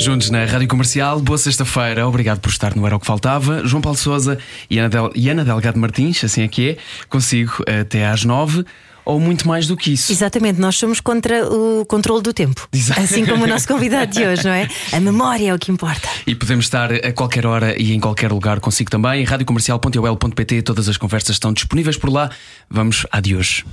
Juntos na Rádio Comercial, boa sexta-feira, obrigado por estar no Era o que Faltava. João Paulo Souza e Ana, Del... e Ana Delgado Martins, assim é que é, consigo até às nove ou muito mais do que isso. Exatamente, nós somos contra o controle do tempo. Exato. Assim como o nosso convidado de hoje, não é? A memória é o que importa. E podemos estar a qualquer hora e em qualquer lugar consigo também. Radiocomercial.ol.pt, todas as conversas estão disponíveis por lá. Vamos a de hoje.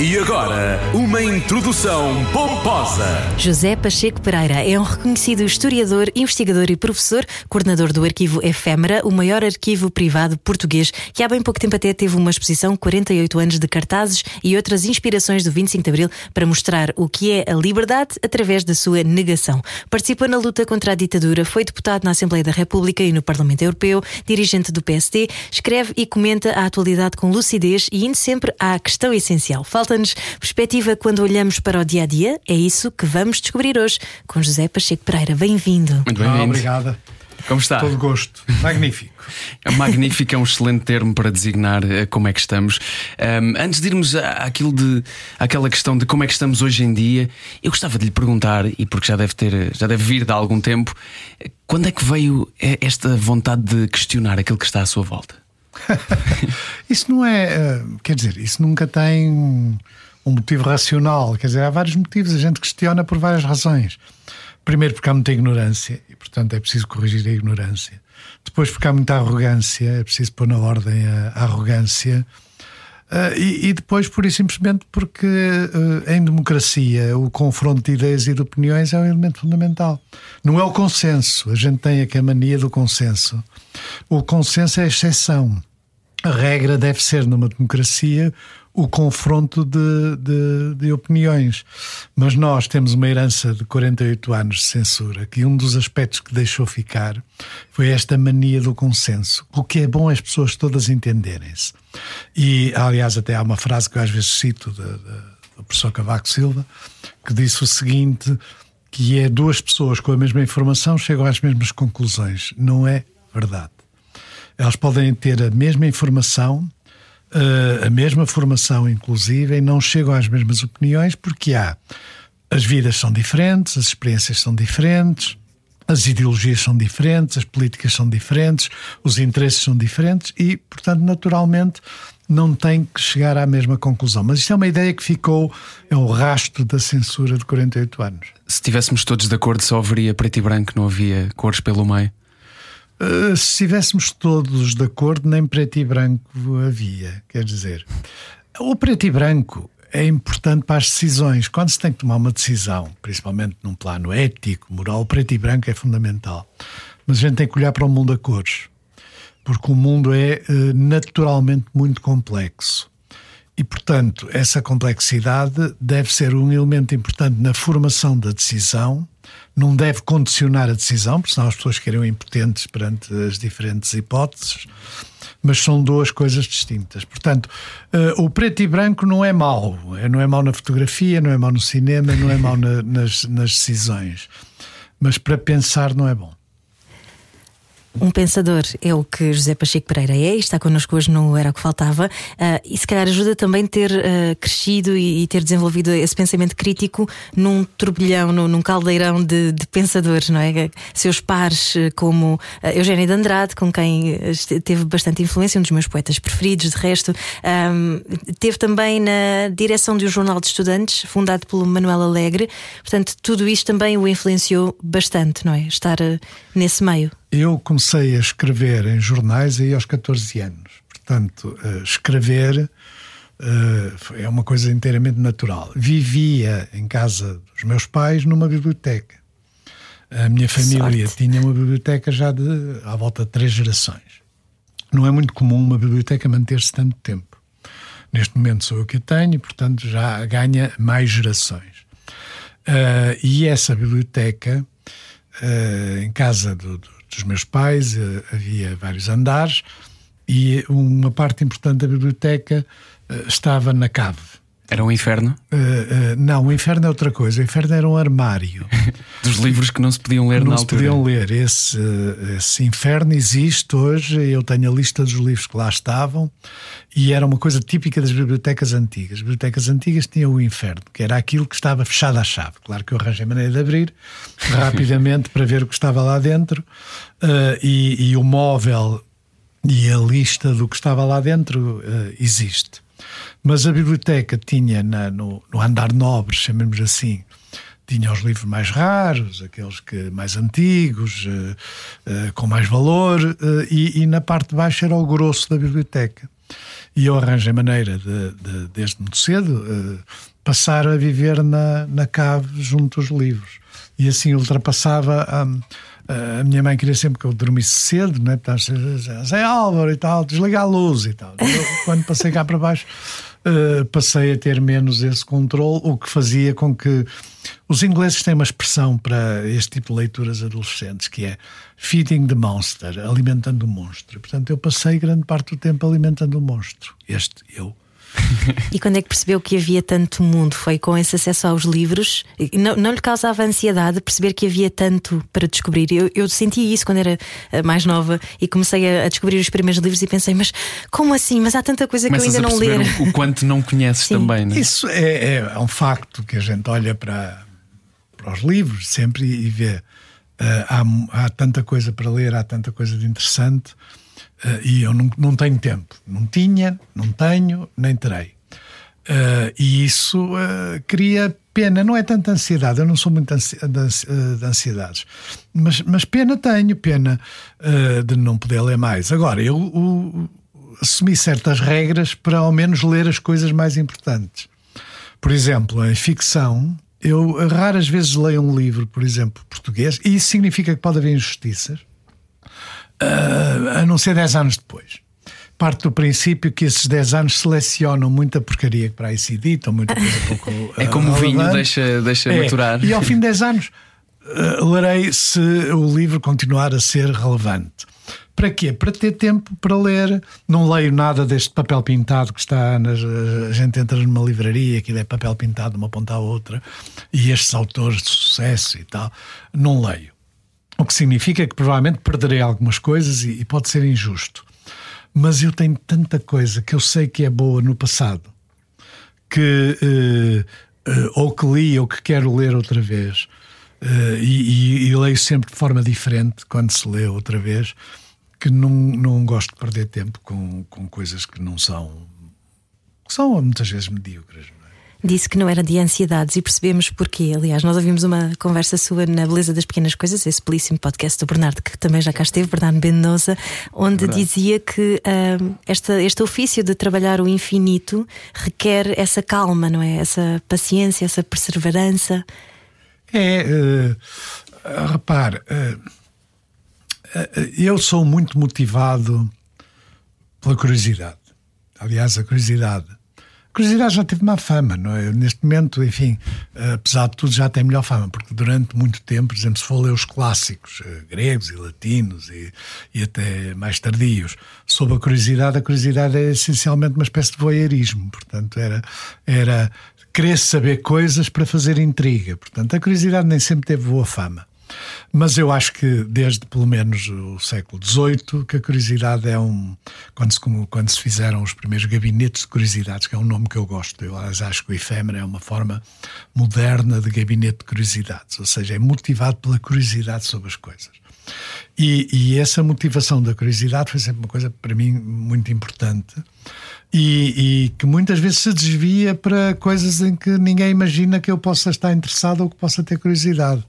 E agora, uma introdução pomposa. José Pacheco Pereira é um reconhecido historiador, investigador e professor, coordenador do Arquivo Efêmera, o maior arquivo privado português, que há bem pouco tempo até teve uma exposição 48 anos de cartazes e outras inspirações do 25 de Abril para mostrar o que é a liberdade através da sua negação. Participou na luta contra a ditadura, foi deputado na Assembleia da República e no Parlamento Europeu, dirigente do PSD, escreve e comenta a atualidade com lucidez e indo sempre à questão essencial. Falta-nos perspectiva quando olhamos para o dia a dia. É isso que vamos descobrir hoje com José Pacheco Pereira. Bem-vindo. Muito Ah, bem-vindo. obrigada. Como está? Todo gosto. Magnífico. Magnífico é um excelente termo para designar eh, como é que estamos. Ahm, antes de irmos à- àquilo de, àquela questão de como é que estamos hoje em dia, eu gostava de lhe perguntar, e porque já deve ter, já deve vir de há algum tempo, eh, quando é que veio eh, esta vontade de questionar aquilo que está à sua volta? Isso não é. eh, Quer dizer, isso nunca tem um motivo racional. Quer dizer, há vários motivos. A gente questiona por várias razões. Primeiro, porque há muita ignorância e, portanto, é preciso corrigir a ignorância. Depois, porque há muita arrogância, é preciso pôr na ordem a, a arrogância. Ah, e, e depois, pura e simplesmente, porque ah, em democracia o confronto de ideias e de opiniões é um elemento fundamental. Não é o consenso. A gente tem aqui a mania do consenso. O consenso é a exceção. A regra deve ser, numa democracia, o confronto de, de, de opiniões. Mas nós temos uma herança de 48 anos de censura, que um dos aspectos que deixou ficar foi esta mania do consenso. O que é bom é as pessoas todas entenderem-se. E, aliás, até há uma frase que eu às vezes cito do professor Cavaco Silva, que disse o seguinte: que é duas pessoas com a mesma informação chegam às mesmas conclusões. Não é verdade. Elas podem ter a mesma informação, eh, a mesma formação, inclusive, e não chegam às mesmas opiniões porque há. As vidas são diferentes, as experiências são diferentes, as ideologias são diferentes, as políticas são diferentes, os interesses são diferentes e, portanto, naturalmente, não tem que chegar à mesma conclusão. Mas isto é uma ideia que ficou, é o rastro da censura de 48 anos. Se estivéssemos todos de acordo, só haveria preto e branco, não havia cores pelo meio. Uh, se estivéssemos todos de acordo, nem preto e branco havia. Quer dizer, o preto e branco é importante para as decisões. Quando se tem que tomar uma decisão, principalmente num plano ético, moral, preto e branco é fundamental. Mas a gente tem que olhar para o mundo a cores, porque o mundo é uh, naturalmente muito complexo. E, portanto, essa complexidade deve ser um elemento importante na formação da decisão, não deve condicionar a decisão, porque senão as pessoas ficariam impotentes perante as diferentes hipóteses, mas são duas coisas distintas. Portanto, eh, o preto e branco não é mau. Eh, Não é mau na fotografia, não é mau no cinema, não é mau na- nas, nas decisões. Mas para pensar não é bom. Um pensador é o que José Pacheco Pereira é e está connosco hoje no Era o que Faltava. Ah, e se calhar ajuda também ter ah, crescido e, e ter desenvolvido esse pensamento crítico num turbilhão, num, num caldeirão de, de pensadores, não é? Seus pares, eh, como ah, Eugénio de Andrade, com quem teve bastante influência, um dos meus poetas preferidos, de resto. Ahm, teve também na direção de um jornal de estudantes, fundado pelo Manuel Alegre. Portanto, tudo isto também o influenciou bastante, não é? Estar ah, nesse meio. Eu comecei a escrever em jornais aí aos 14 anos. Portanto, eh, escrever eh, é uma coisa inteiramente natural. Vivia em casa dos meus pais numa biblioteca. A minha família Sorte. tinha uma biblioteca já de à volta de três gerações. Não é muito comum uma biblioteca manter-se tanto tempo. Neste momento sou eu que a tenho e, portanto, já ganha mais gerações. Ah, e essa biblioteca, ah, em casa do- do- dos meus pais, ah, havia vários andares e uma parte importante da biblioteca uh, estava na cave. Era um inferno? Uh, uh, não, o inferno é outra coisa. O inferno era um armário. Dos livros que não se podiam ler não na altura. Não se podiam ler. Esse, esse inferno existe hoje. Eu tenho a lista dos livros que lá estavam e era uma coisa típica das bibliotecas antigas. As bibliotecas antigas tinham o inferno, que era aquilo que estava fechado à chave. Claro que eu arranjei maneira de abrir rapidamente para ver o que estava lá dentro uh, e, e, o móvel e a lista do que estava lá dentro existe. Mas a biblioteca tinha na, no, no, andar nobre, chamemos assim, tinha os livros mais raros, aqueles que mais antigos, uh, uh, com mais valor, uh, e, e, na parte de baixo era o grosso da biblioteca. E eu arranjei maneira de, de desde muito cedo, passar a viver na, na cave junto aos livros. E assim ultrapassava a. Um, a minha mãe queria sempre que eu dormisse cedo, né? Zé Álvaro e tal, desligar a luz e tal. Eu, quando passei cá para baixo, uh, passei a ter menos esse controle, o que fazia com que. Os ingleses têm uma expressão para este tipo de leituras adolescentes que é feeding the monster, alimentando o monstro. Portanto, eu passei grande parte do tempo alimentando o monstro. Este, eu. e quando é que percebeu que havia tanto mundo? Foi com esse acesso aos livros? Não, não lhe causava ansiedade perceber que havia tanto para descobrir? Eu, eu sentia isso quando era eh, mais nova e comecei a, a, descobrir os primeiros livros e pensei, mas como assim? Mas há tanta coisa Começas que eu ainda não ler. O, o quanto não conheces Sim. também, não é? Isso é, é, é, um facto que a gente olha para, para os livros sempre e vê. Uh, há, há tanta coisa para ler, há tanta coisa de interessante. Uh, e eu não, não tenho tempo. Não tinha, não tenho, nem terei. Uh, e isso uh, cria pena, não é tanta ansiedade, eu não sou muito ansi de, ansiedades, mas, mas, pena tenho, pena de não poder ler mais. Agora, eu o, assumi certas regras para ao menos ler as coisas mais importantes. Por exemplo, em ficção, eu raras vezes leio um livro, por exemplo, português, e isso significa que pode haver injustiças uh, a não ser 10 anos depois. Parte do princípio que esses 10 anos selecionam muita porcaria que para aí se edita, muita coisa pouco. Uh, é como o vinho, deixa, deixa é. maturar. E ao fim de 10 anos uh, lerei se o livro continuar a ser relevante. Para quê? Para ter tempo para ler. Não leio nada deste papel pintado que está. Nas, a gente entra numa livraria, aquilo é papel pintado de uma ponta à outra, e estes autores de sucesso e tal. Não leio. O que significa que provavelmente perderei algumas coisas e, e pode ser injusto. Mas eu tenho tanta coisa que eu sei que é boa no passado que uh, uh, ou que li ou que quero ler outra vez. Uh, e, e, e, leio sempre de forma diferente quando se lê outra vez, que não, não gosto de perder tempo com, com coisas que não são, que são muitas vezes medíocres disse que não era de ansiedades e percebemos porquê. Aliás, nós ouvimos uma conversa sua na Beleza das Pequenas Coisas, esse belíssimo podcast do Bernardo, que também já cá esteve, Bernardo Mendonça, onde Verdade. dizia que uh, esta, este ofício de trabalhar o infinito requer essa calma, não é? Essa paciência, essa perseverança. É, uh, repare, uh, eu sou muito motivado pela curiosidade. Aliás, a curiosidade curiosidade já teve má fama, não é? Neste momento, enfim, apesar de tudo, já tem melhor fama, porque durante muito tempo, por exemplo, se for ler os clássicos eh, gregos e latinos e, e até mais tardios, sobre a curiosidade, a curiosidade é essencialmente uma espécie de voyeurismo, portanto, era, era querer saber coisas para fazer intriga, portanto, a curiosidade nem sempre teve boa fama. Mas eu acho que desde pelo menos o século XVIII que a curiosidade é um quando se, quando se fizeram os primeiros gabinetes de curiosidades, que é um nome que eu gosto. Eu acho que o efêmero é uma forma moderna de gabinete de curiosidades, ou seja, é motivado pela curiosidade sobre as coisas. E, e essa motivação da curiosidade foi sempre uma coisa para mim muito importante. E, e, que muitas vezes se desvia para coisas em que ninguém imagina que eu possa estar interessado ou que possa ter curiosidade.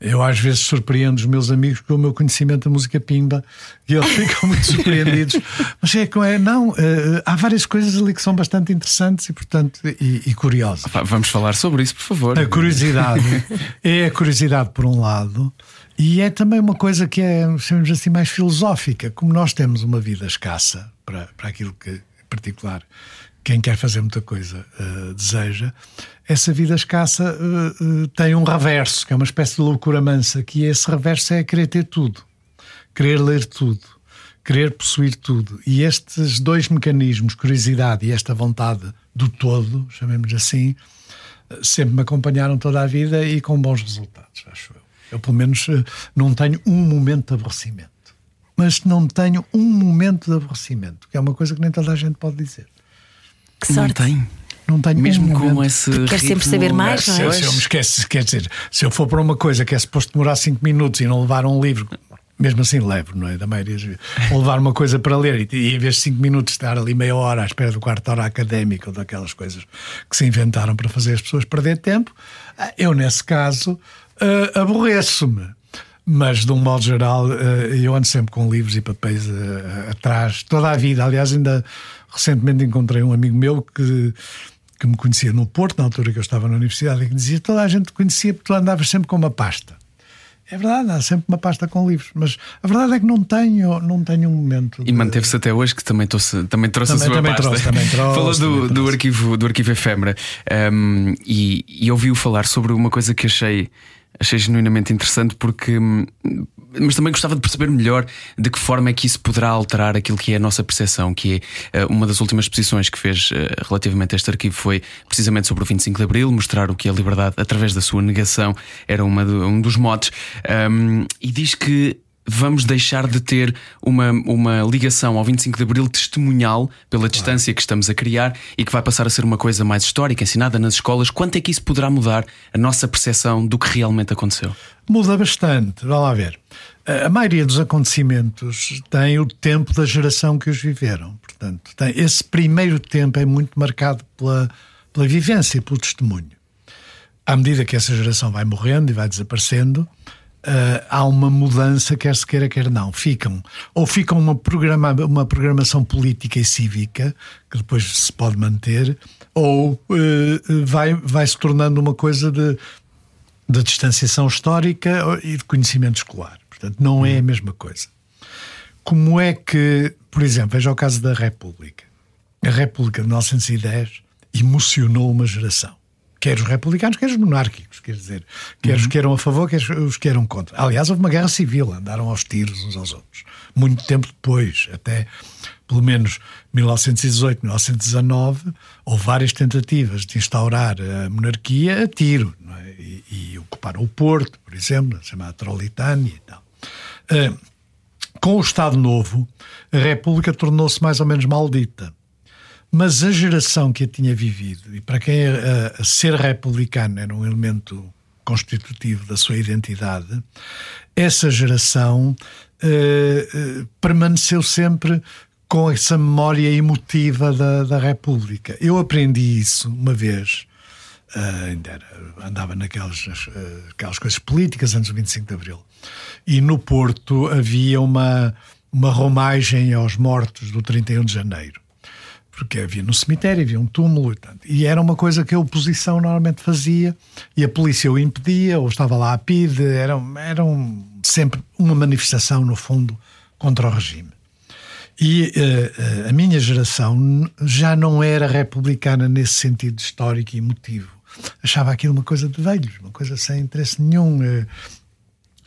Eu às vezes surpreendo os meus amigos com o meu conhecimento da música pimba e eles ficam muito surpreendidos. Mas é que é, não, uh, há várias coisas ali que são bastante interessantes e, portanto, e, e curiosas. Vamos falar sobre isso, por favor. A curiosidade é a curiosidade por um lado e é também uma coisa que é, chamamos assim, mais filosófica. Como nós temos uma vida escassa para, para aquilo que, em particular, quem quer fazer muita coisa uh, deseja, essa vida escassa uh, uh, tem um reverso, que é uma espécie de loucura mansa, que esse reverso é querer ter tudo, querer ler tudo, querer possuir tudo. E estes dois mecanismos, curiosidade e esta vontade do todo, chamemos assim, sempre me acompanharam toda a vida e com bons resultados, acho eu. Eu, pelo menos, não tenho um momento de aborrecimento. Mas não tenho um momento de aborrecimento, que é uma coisa que nem toda a gente pode dizer. Que sorte. Não tem. Não tenho Mesmo com momento. esse. Quer sempre ritmo- saber mais, não é? Se, eu- se eu me esquece, quer dizer, se eu for para uma coisa que é suposto demorar 5 minutos e não levar um livro, mesmo assim levo, não é? Da maioria das vezes. Ou levar uma coisa para ler e, e em vez de 5 minutos estar ali meia hora à espera do quarto hora académico ou daquelas coisas que se inventaram para fazer as pessoas perder tempo, eu nesse caso ah, aborreço-me. Mas, de um modo geral, eh, eu ando sempre com livros e papéis eh, atrás, toda a vida. Aliás, ainda recentemente encontrei um amigo meu que, que me conhecia no Porto, na altura que eu estava na universidade, e que dizia toda a gente te conhecia porque tu andavas sempre com uma pasta. É verdade, há sempre uma pasta com livros, mas a verdade é que não tenho, não tenho um momento. E de- manteve-se até hoje, que também, trouxe, também trouxe Também- a sua também pasta. trouxe, também trouxe, Falou do, também do, trouxe. arquivo, do arquivo efêmera um, e, e ouviu falar sobre uma coisa que achei, achei genuinamente interessante, porque. hum, Mas também gostava de perceber melhor de que forma é que isso poderá alterar aquilo que é a nossa percepção, que é eh, uma das últimas exposições que fez eh, relativamente a este arquivo foi precisamente sobre o 25 de Abril, mostrar o que a liberdade, através da sua negação, era uma um dos motes. Um, e diz que vamos deixar de ter uma, uma ligação ao 25 de Abril testemunhal pela distância que estamos a criar e que vai passar a ser uma coisa mais histórica, ensinada nas escolas. Quanto é que isso poderá mudar a nossa percepção do que realmente aconteceu? Muda bastante, vá lá ver. A a maioria dos acontecimentos tem o tempo da geração que os viveram. Portanto, tem, esse primeiro tempo é muito marcado pela, pela vivência, pelo testemunho. À medida que essa geração vai morrendo e vai desaparecendo, ah, há uma mudança, quer se queira, quer não. Ficam, ou ficam uma, programa, uma programação política e cívica, que depois se pode manter, ou eh, vai, vai se tornando uma coisa de, da distanciação histórica e de conhecimento escolar. Portanto, não é a mesma coisa. Como é que, por exemplo, veja o caso da República. A República de 1910 emocionou uma geração. Quer os republicanos, quer os monárquicos, quer dizer, quer os que eram a favor, quer os que eram contra. Aliás, houve uma guerra civil, andaram aos tiros uns aos outros. Muito tempo depois, até pelo menos 1918, 1919, houve várias tentativas de instaurar a monarquia a tiro, é? e, e ocuparam o Porto, por exemplo, chamada Trolitânia e tal. Ah, com o Estado Novo, a República tornou-se mais ou menos maldita. Mas a geração que a tinha vivido, e para quem a, a ser republicano era um elemento constitutivo da sua identidade, essa geração eh, eh, permaneceu sempre com essa memória emotiva da, da República. Eu aprendi isso uma vez, ah, ainda era- andava naquelas ah, aquelas coisas políticas antes do 25 de Abril. E no Porto havia uma, uma romagem aos mortos do 31 de Janeiro. Porque havia no cemitério, havia um túmulo e tanto. E era uma coisa que a oposição normalmente fazia e a polícia o impedia, ou estava lá a PIDE, era, era um- sempre uma manifestação, no fundo, contra o regime. E eh, eh, a minha geração já não era republicana nesse sentido histórico e emotivo. Achava aquilo uma coisa de velhos, uma coisa sem interesse nenhum. eh,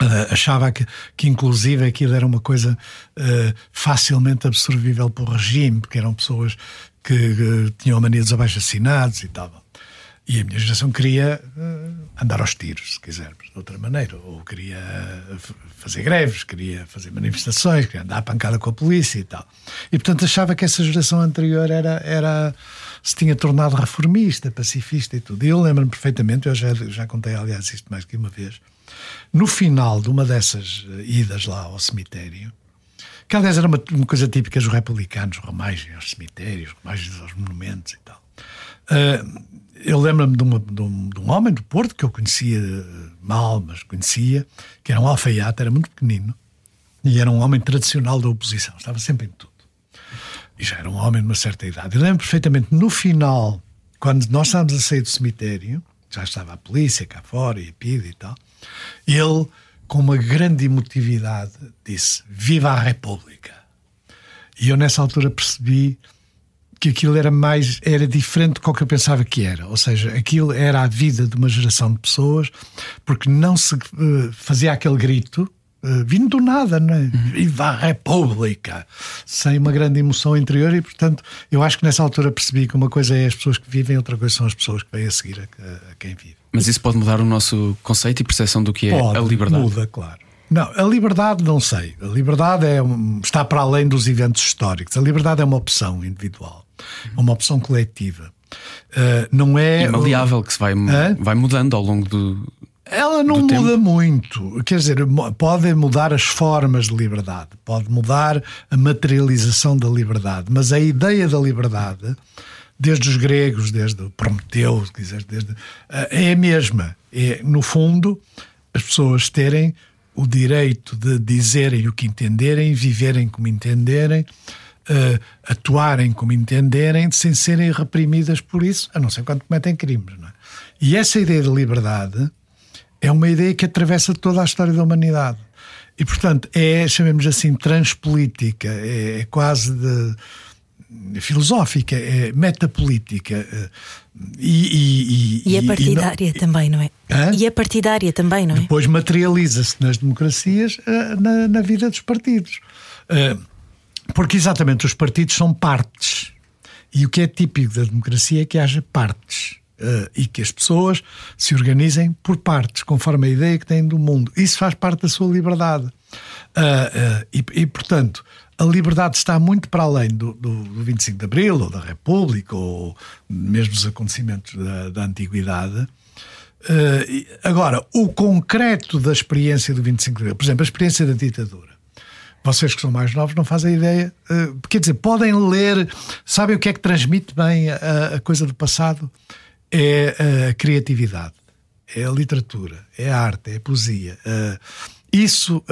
eh, achava que, que, inclusive, aquilo era uma coisa eh, facilmente absorvível pelo regime, porque eram pessoas que eh, tinham a mania dos abaixo-assinados e tal. E a minha geração queria eh, andar aos tiros, se quisermos, de outra maneira. Ou queria fazer greves, queria fazer manifestações, queria andar à pancada com a polícia e tal. E, portanto, achava que essa geração anterior era, era se tinha tornado reformista, pacifista e tudo. E eu lembro-me perfeitamente, eu já, já contei, aliás, isto mais que uma vez, no final de uma dessas eh, idas lá ao cemitério, que aliás era uma, uma coisa típica dos republicanos, romagem aos cemitérios, romagem aos monumentos e tal. Ah, eu lembro-me de, de um, de um homem do Porto que eu conhecia eh, mal, mas conhecia, que era um alfaiate, era muito pequenino, e era um homem tradicional da oposição, estava sempre em tudo. E já era um homem de uma certa idade. Eu lembro perfeitamente, no final, quando nós estávamos a sair do cemitério, já estava a polícia cá fora e a PIDE e tal, ele, com uma grande emotividade, disse: Viva a República! E eu, nessa altura, percebi que aquilo era mais era diferente do que eu pensava que era, ou seja, aquilo era a vida de uma geração de pessoas, porque não se eh, fazia aquele grito Uh, vindo do nada, não é? Viva a República! Sem uma grande emoção interior, e portanto, eu acho que nessa altura percebi que uma coisa é as pessoas que vivem, outra coisa são as pessoas que vêm a seguir a, a quem vive. Mas isso pode mudar o nosso conceito e percepção do que é pode, a liberdade? Muda, claro. Não, a liberdade não sei. A liberdade é um, está para além dos eventos históricos. A liberdade é uma opção individual, é uma opção coletiva. Uh, não é. E maleável, que se vai, vai mudando ao longo do. Ela não muda tempo. muito. Quer dizer, pode mudar as formas de liberdade, pode mudar a materialização da liberdade, mas a ideia da liberdade, desde os gregos, desde Prometeu, quiser, desde, é a mesma. É, no fundo, as pessoas terem o direito de dizerem o que entenderem, viverem como entenderem, uh, atuarem como entenderem, sem serem reprimidas por isso, a não ser quando cometem crimes. É? E essa ideia de liberdade é uma ideia que atravessa toda a história da humanidade. E, portanto, é, chamemos assim, transpolítica, é, é quase de filosófica, é metapolítica. Eh, e, e, e, e partidária e não, também, não é? Hã? E a partidária também, não é? Depois materializa-se nas democracias eh, na, na, vida dos partidos. Eh, porque exatamente os partidos são partes. E o que é típico da democracia é que haja partes. e que as pessoas se organizem por partes, conforme a ideia que têm do mundo. Isso faz parte da sua liberdade. e, portanto, a liberdade está muito para além do, do, do 25 de Abril, ou da República, ou mesmo dos acontecimentos da, da Antiguidade. Uh, agora, o concreto da experiência do 25 de Abril, por exemplo, a experiência da ditadura. Vocês que são mais novos não fazem ideia. Uh, quer dizer, podem ler, sabem o que é que transmite bem a, a coisa do passado? É a criatividade, é a literatura, é a arte, é a poesia. Uh, isso,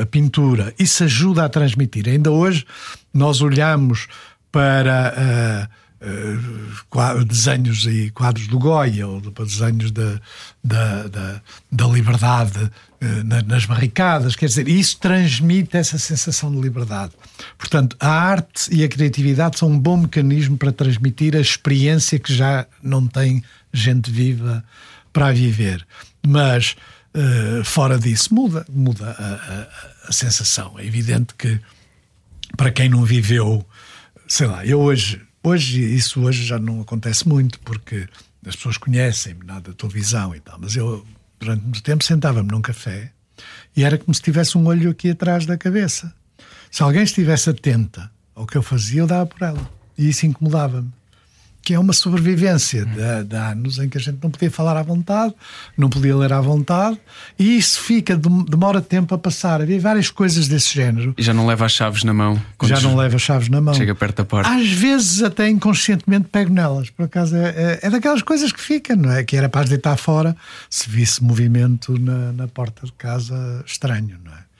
a, pintura, isso ajuda a transmitir. Ainda hoje nós olhamos para uh, uh, desenhos e quadros do Goya ou para desenhos da, da, da, da liberdade uh, na, nas barricadas, quer dizer, isso transmite essa sensação de liberdade. Portanto, a arte e a criatividade são um bom mecanismo para transmitir a experiência que já não tem gente viva para viver. Mas Uh, fora disso, muda, muda a, a, a, sensação. É evidente que para quem não viveu, sei lá, eu hoje, hoje, isso hoje já não acontece muito, porque as pessoas conhecem-me nada da televisão e tal, mas eu durante muito tempo sentava-me num café e era como se tivesse um olho aqui atrás da cabeça. Se alguém estivesse atenta ao que eu fazia, eu dava por ela. E isso incomodava-me que é uma sobrevivência de, de, anos em que a gente não podia falar à vontade, não podia ler à vontade, e isso fica, demora tempo a passar. Havia várias coisas desse género. E já não leva as chaves na mão. Já não leva as chaves na mão. Chega perto da porta. Às vezes até inconscientemente pego nelas. Por acaso é, é, é daquelas coisas que ficam, não é? Que era para deitar fora se visse movimento na, na porta de casa estranho, não é?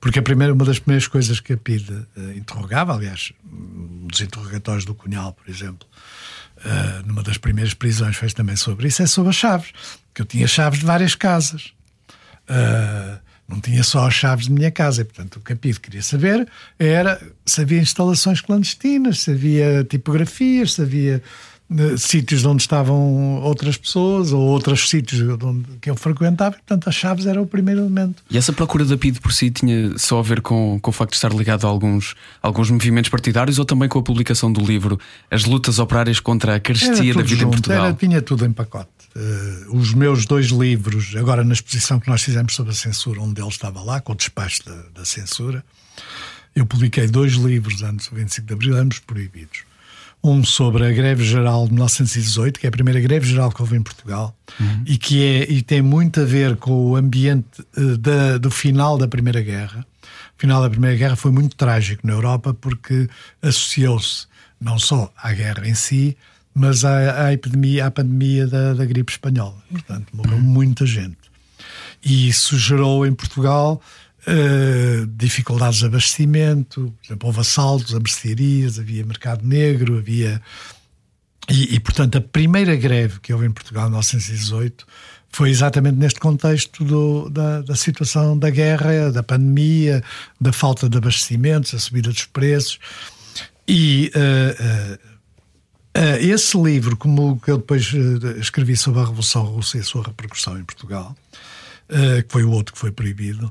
Porque a primeira, uma das primeiras coisas que a PIDE uh, interrogava, aliás, um dos interrogatórios do Cunhal, por exemplo, uh, numa das primeiras prisões fez também sobre isso, é sobre as chaves. Que eu tinha chaves de várias casas. Uh, não tinha só as chaves de minha casa. E, portanto, o Capide queria saber era se havia instalações clandestinas, se havia tipografias, se havia sítios onde estavam outras pessoas ou outros sítios onde, que eu frequentava, e, portanto as chaves era o primeiro elemento. E essa procura da PID por si tinha só a ver com, com o facto de estar ligado a alguns, alguns movimentos partidários ou também com a publicação do livro As Lutas Operárias contra a Carestia da Vida junto, em Portugal? Era, tinha tudo em pacote. Uh, os meus dois livros, agora na exposição que nós fizemos sobre a censura, um deles estava lá, com o despacho da, da censura. Eu publiquei dois livros antes do 25 de Abril, ambos proibidos um sobre a greve geral de 1918, que é a primeira greve geral que houve em Portugal, uhum. e que é, e tem muito a ver com o ambiente uh, da, do final da Primeira Guerra. O final da Primeira Guerra foi muito trágico na Europa porque associou-se não só à guerra em si, mas à, à epidemia, à pandemia da, da gripe espanhola. Portanto, morreu uhum. muita gente. E isso gerou em Portugal Uh, dificuldades de abastecimento, por exemplo, houve assaltos a mercearias, havia mercado negro, havia. E, e, portanto, a primeira greve que houve em Portugal em 1918 foi exatamente neste contexto do, da, da, situação da guerra, da pandemia, da falta de abastecimentos, a subida dos preços. E uh, uh, esse livro, como que eu depois escrevi sobre a Revolução Russa e a sua repercussão em Portugal, que foi o outro que foi proibido,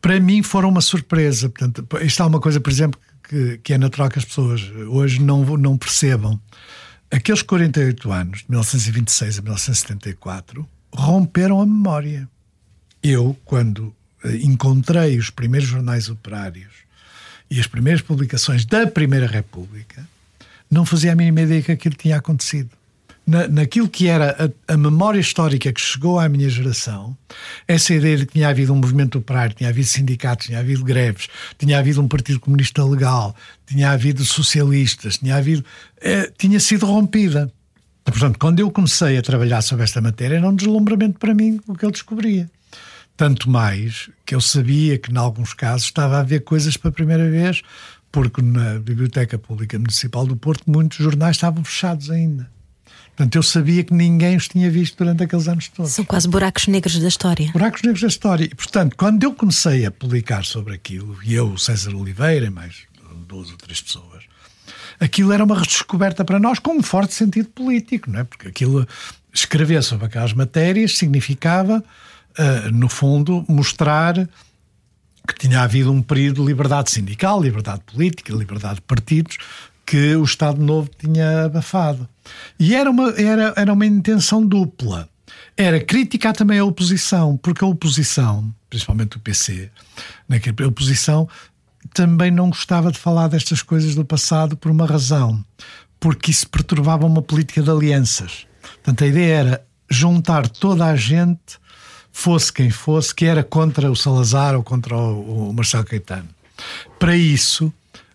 para mim foram uma surpresa. Portanto, isto é uma coisa, por exemplo, que, que é natural que as pessoas hoje não, não percebam. Aqueles 48 anos, de 1926 a 1974, romperam a memória. Eu, quando eh, encontrei os primeiros jornais operários e as primeiras publicações da Primeira República, não fazia a mínima ideia que aquilo tinha acontecido na, naquilo que era a, a, memória histórica que chegou à minha geração, essa ideia de que tinha havido um movimento operário, tinha havido sindicatos, tinha havido greves, tinha havido um Partido Comunista legal, tinha havido socialistas, tinha havido. Eh, tinha sido rompida. Portanto, quando eu comecei a trabalhar sobre esta matéria, era um deslumbramento para mim o que eu descobria. Tanto mais que eu sabia que, em alguns casos, estava a ver coisas pela primeira vez, porque na Biblioteca Pública Municipal do Porto muitos jornais estavam fechados ainda. Portanto, eu sabia que ninguém os tinha visto durante aqueles anos todos. São quase buracos negros da história. Buracos negros da história. E, portanto, quando eu comecei a publicar sobre aquilo, e eu, César Oliveira, e mais duas ou três pessoas, aquilo era uma redescoberta para nós com um forte sentido político, não é? Porque aquilo, escrever sobre aquelas matérias significava, uh, no fundo, mostrar que tinha havido um período de liberdade sindical, liberdade política, liberdade de partidos, que o Estado Novo tinha abafado. E era uma, era, era uma intenção dupla. Era criticar também a oposição, porque a oposição, principalmente o PC, naquela oposição também não gostava de falar destas coisas do passado por uma razão, porque isso perturbava uma política de alianças. Portanto, a ideia era juntar toda a gente, fosse quem fosse, que era contra o Salazar ou contra o, o Marcelo Caetano. Para isso,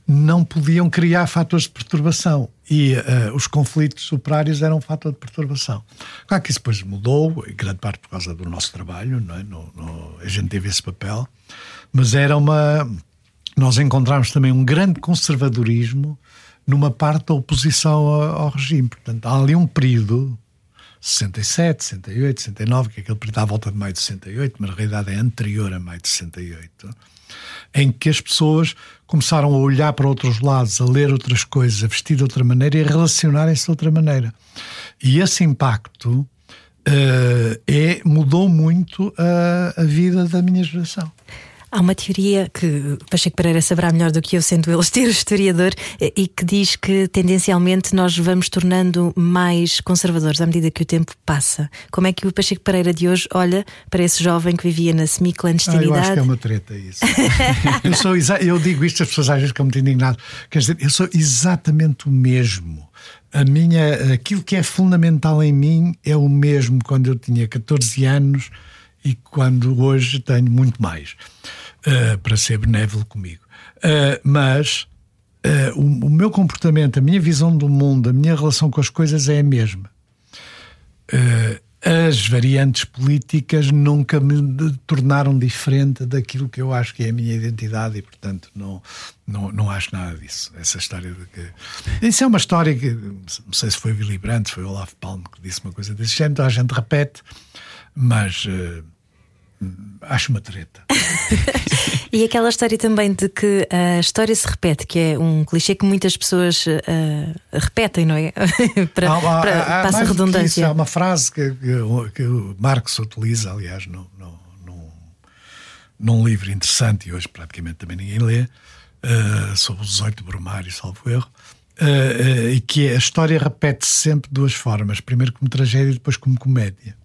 não podiam criar fatores de perturbação e uh, os conflitos operários eram um fator de perturbação. Claro que isso depois mudou, em grande parte por causa do nosso trabalho, é? no, no, a gente teve esse papel, mas era uma. Nós encontramos também um grande conservadorismo numa parte da oposição ao, ao regime. Portanto, há ali um período 67, 68, 69, que é aquele período à volta de maio de 68, mas na realidade é anterior a maio de 68, em que as pessoas começaram a olhar para outros lados, a ler outras coisas, a vestir de outra maneira e a relacionarem-se de outra maneira. E esse impacto uh, é, mudou muito a, a vida da minha geração. Há uma teoria que Pacheco Pereira saberá melhor do que eu, sendo ele ter historiador, eh, e que diz que tendencialmente nós vamos tornando mais conservadores à medida que o tempo passa. Como é que o Pacheco Pereira de hoje olha para esse jovem que vivia na semi-clandestinidade? Ah, eu acho que é uma treta isso. eu, sou eu digo isto, as pessoas às vezes ficam muito indignadas. Quer dizer, eu sou exatamente o mesmo. A minha, aquilo que é fundamental em mim é o mesmo quando eu tinha 14 anos e quando hoje tenho muito mais uh, para ser benévolo comigo. Uh, mas uh, o, o, meu comportamento, a minha visão do mundo, a minha relação com as coisas é a mesma. as variantes políticas nunca me tornaram diferente daquilo que eu acho que é a minha identidade e, portanto, não, não, não acho nada disso. Essa história de que. Isso é uma história que. Não sei se foi Willy Brandt, foi Olaf Palme que disse uma coisa desse género, a gente repete, mas acho uma treta. e aquela história também de que a história se repete, que é um clichê que muitas pessoas uh, repetem, não é? para, há, para, há, passa redundância. Isso, há uma frase que, que, que o Marx utiliza, aliás, no, no, num, num livro interessante, e hoje praticamente também ninguém lê, uh, sobre os 18 Brumários, salvo erro. Uh, e que é, a história repete-se sempre de duas formas: primeiro como tragédia e depois como comédia.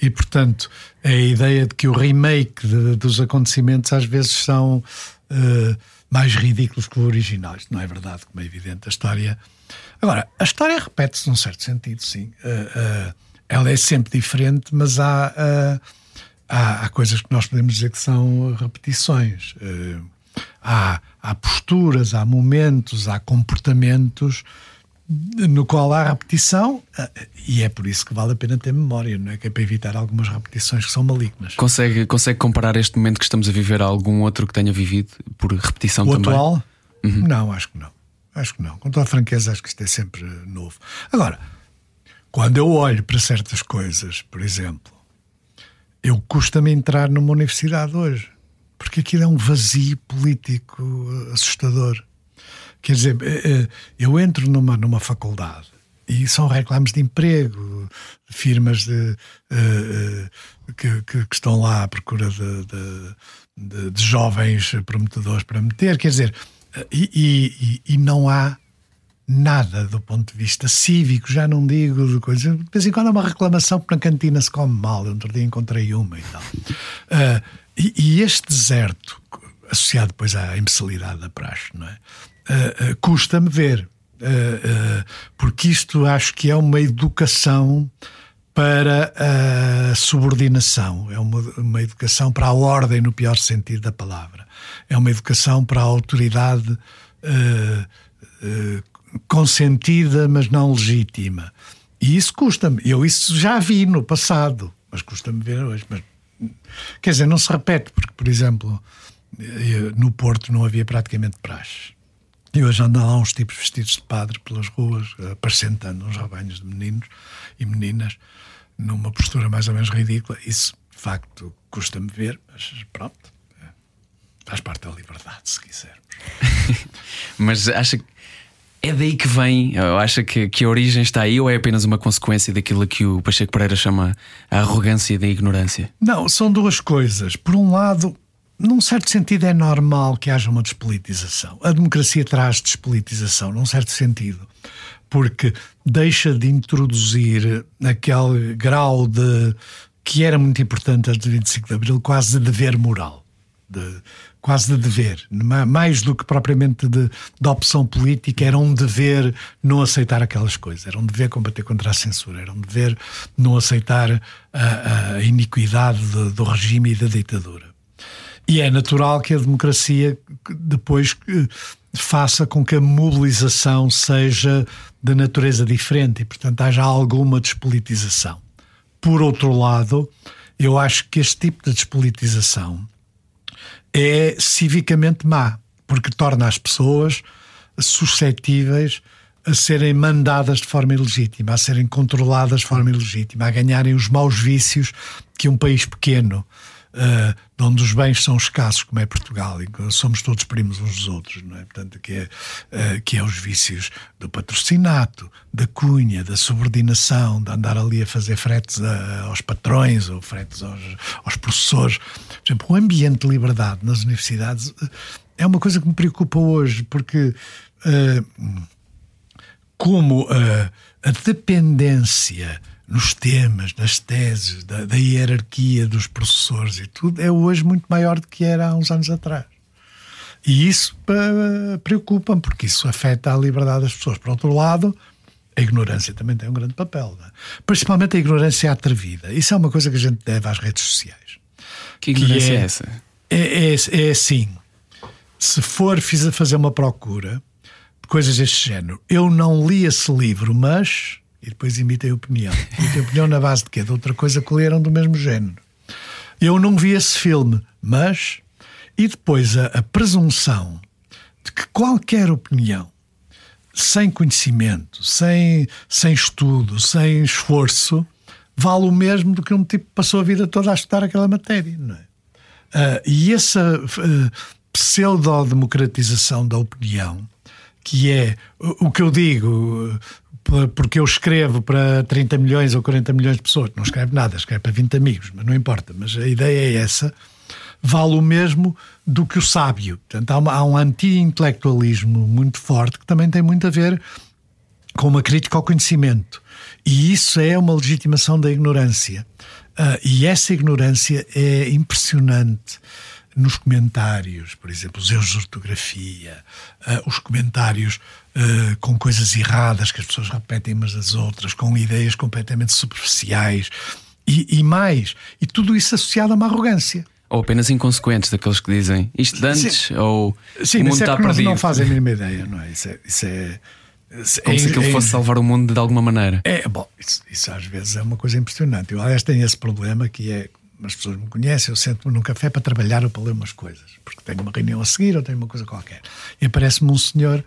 E, portanto, a ideia de que o remake de, dos acontecimentos às vezes são uh, mais ridículos que o original. Isto não é verdade, como é evidente. A história. Agora, a história repete-se num certo sentido, sim. Uh, uh, ela é sempre diferente, mas há, há, há, coisas que nós podemos dizer que são repetições. há, há posturas, há momentos, há comportamentos no qual há repetição, eh, e é por isso que vale a pena ter memória, não é? Que é para evitar algumas repetições que são malignas. Consegue, consegue comparar este momento que estamos a viver a algum outro que tenha vivido por repetição o também? atual? Uhum. Não, acho que não. Acho que não. Com toda a franqueza, acho que isto é sempre novo. Agora, quando eu olho para certas coisas, por exemplo, eu custa-me entrar numa universidade hoje, porque aquilo é um vazio político assustador. Quer dizer, eh, eh, eu entro numa, numa faculdade e são reclames de emprego, firmas de, uh, que, que, que, estão lá à procura de, de, de, de jovens prometedores para meter, quer dizer, e, e, e não há nada do ponto de vista cívico, já não digo de coisas. De vez em quando há uma reclamação porque na cantina se come mal. Eu outro dia encontrei uma e tal. Uh, e, e, este deserto, associado depois à imbecilidade da praxe, não é? Uh, uh, custa-me ver. porque isto acho que é uma educação para a subordinação, é uma, uma educação para a ordem, no pior sentido da palavra. É uma educação para a autoridade consentida, mas não legítima. E isso custa-me. Eu isso já vi no passado, mas custa-me ver hoje. Mas, quer dizer, não se repete, porque, por exemplo, no Porto não havia praticamente praxe. E hoje andam lá uns tipos vestidos de padre pelas ruas, apacentando uns rebanhos de meninos e meninas, numa postura mais ou menos ridícula. Isso, de facto, custa-me ver, mas pronto. É, faz parte da liberdade, se quisermos. mas acha que é daí que vem, eu acho que, que a origem está aí ou é apenas uma consequência daquilo que o Pacheco Pereira chama a arrogância da ignorância? Não, são duas coisas. Por um lado, num certo sentido, é normal que haja uma despolitização. A democracia traz despolitização, num certo sentido, porque deixa de introduzir aquele grau de que era muito importante antes do 25 de Abril, quase de dever moral. De, quase de dever, mais do que propriamente de, de opção política, era um dever não aceitar aquelas coisas, era um dever combater contra a censura, era um dever não aceitar a, a iniquidade do regime e da ditadura. E é natural que a democracia depois eh, faça com que a mobilização seja de natureza diferente e, portanto, haja alguma despolitização. Por outro lado, eu acho que este tipo de despolitização é civicamente má, porque torna as pessoas suscetíveis a serem mandadas de forma ilegítima, a serem controladas de forma ilegítima, a ganharem os maus vícios que um país pequeno uh, onde os bens são escassos, como é Portugal, e somos todos primos uns dos outros, não é? Portanto, que é, uh, que é os vícios do patrocinato, da cunha, da subordinação, de andar ali a fazer fretes a, aos patrões ou fretes aos, aos professores. Por exemplo, o ambiente de liberdade nas universidades eh, é uma coisa que me preocupa hoje, porque uh, como a dependência nos temas, nas teses, da, da, hierarquia dos professores e tudo, é hoje muito maior do que era há uns anos atrás. E isso preocupa-me, porque isso afeta a liberdade das pessoas. Por outro lado, a ignorância também tem um grande papel. É? Principalmente a ignorância atrevida. Isso é uma coisa que a gente deve às redes sociais. Que ignorância que é, é, essa? É, é, é assim: se for fiz a fazer uma procura de coisas deste género, eu não li esse livro, mas e depois emitem opinião. Emitem opinião na base de quê? De outra coisa que leram do mesmo género. Eu não vi esse filme, mas. E depois a, a presunção de que qualquer opinião, sem conhecimento, sem, sem estudo, sem esforço, vale o mesmo do que um tipo que passou a vida toda a estudar aquela matéria, não é? Uh, e essa uh, pseudo-democratização da opinião, que é o que eu digo, porque eu escrevo para 30 milhões ou 40 milhões de pessoas, não escrevo nada, escrevo para 20 amigos, mas não importa. Mas a ideia é essa, vale o mesmo do que o sábio. Portanto, há, uma, há um anti-intelectualismo muito forte que também tem muito a ver com uma crítica ao conhecimento. E isso é uma legitimação da ignorância. Uh, e essa ignorância é impressionante nos comentários, por exemplo, os erros de ortografia, uh, os comentários uh, com coisas erradas que as pessoas repetem umas das outras, com ideias completamente superficiais e, e mais. E tudo isso associado a uma arrogância. Ou apenas inconsequentes, daqueles que dizem isto de antes, sim. ou sim, o mundo é está perdido. Não fazem a mínima ideia, não é? Isso é. Isso é como é, se aquilo é, fosse salvar o mundo de alguma maneira. É, bom, isso, isso, às vezes é uma coisa impressionante. Eu, aliás, tenho esse problema que é as pessoas me conhecem, eu sento-me num café para trabalhar ou para ler umas coisas, porque tenho uma reunião a seguir ou tenho uma coisa qualquer. E aparece-me um senhor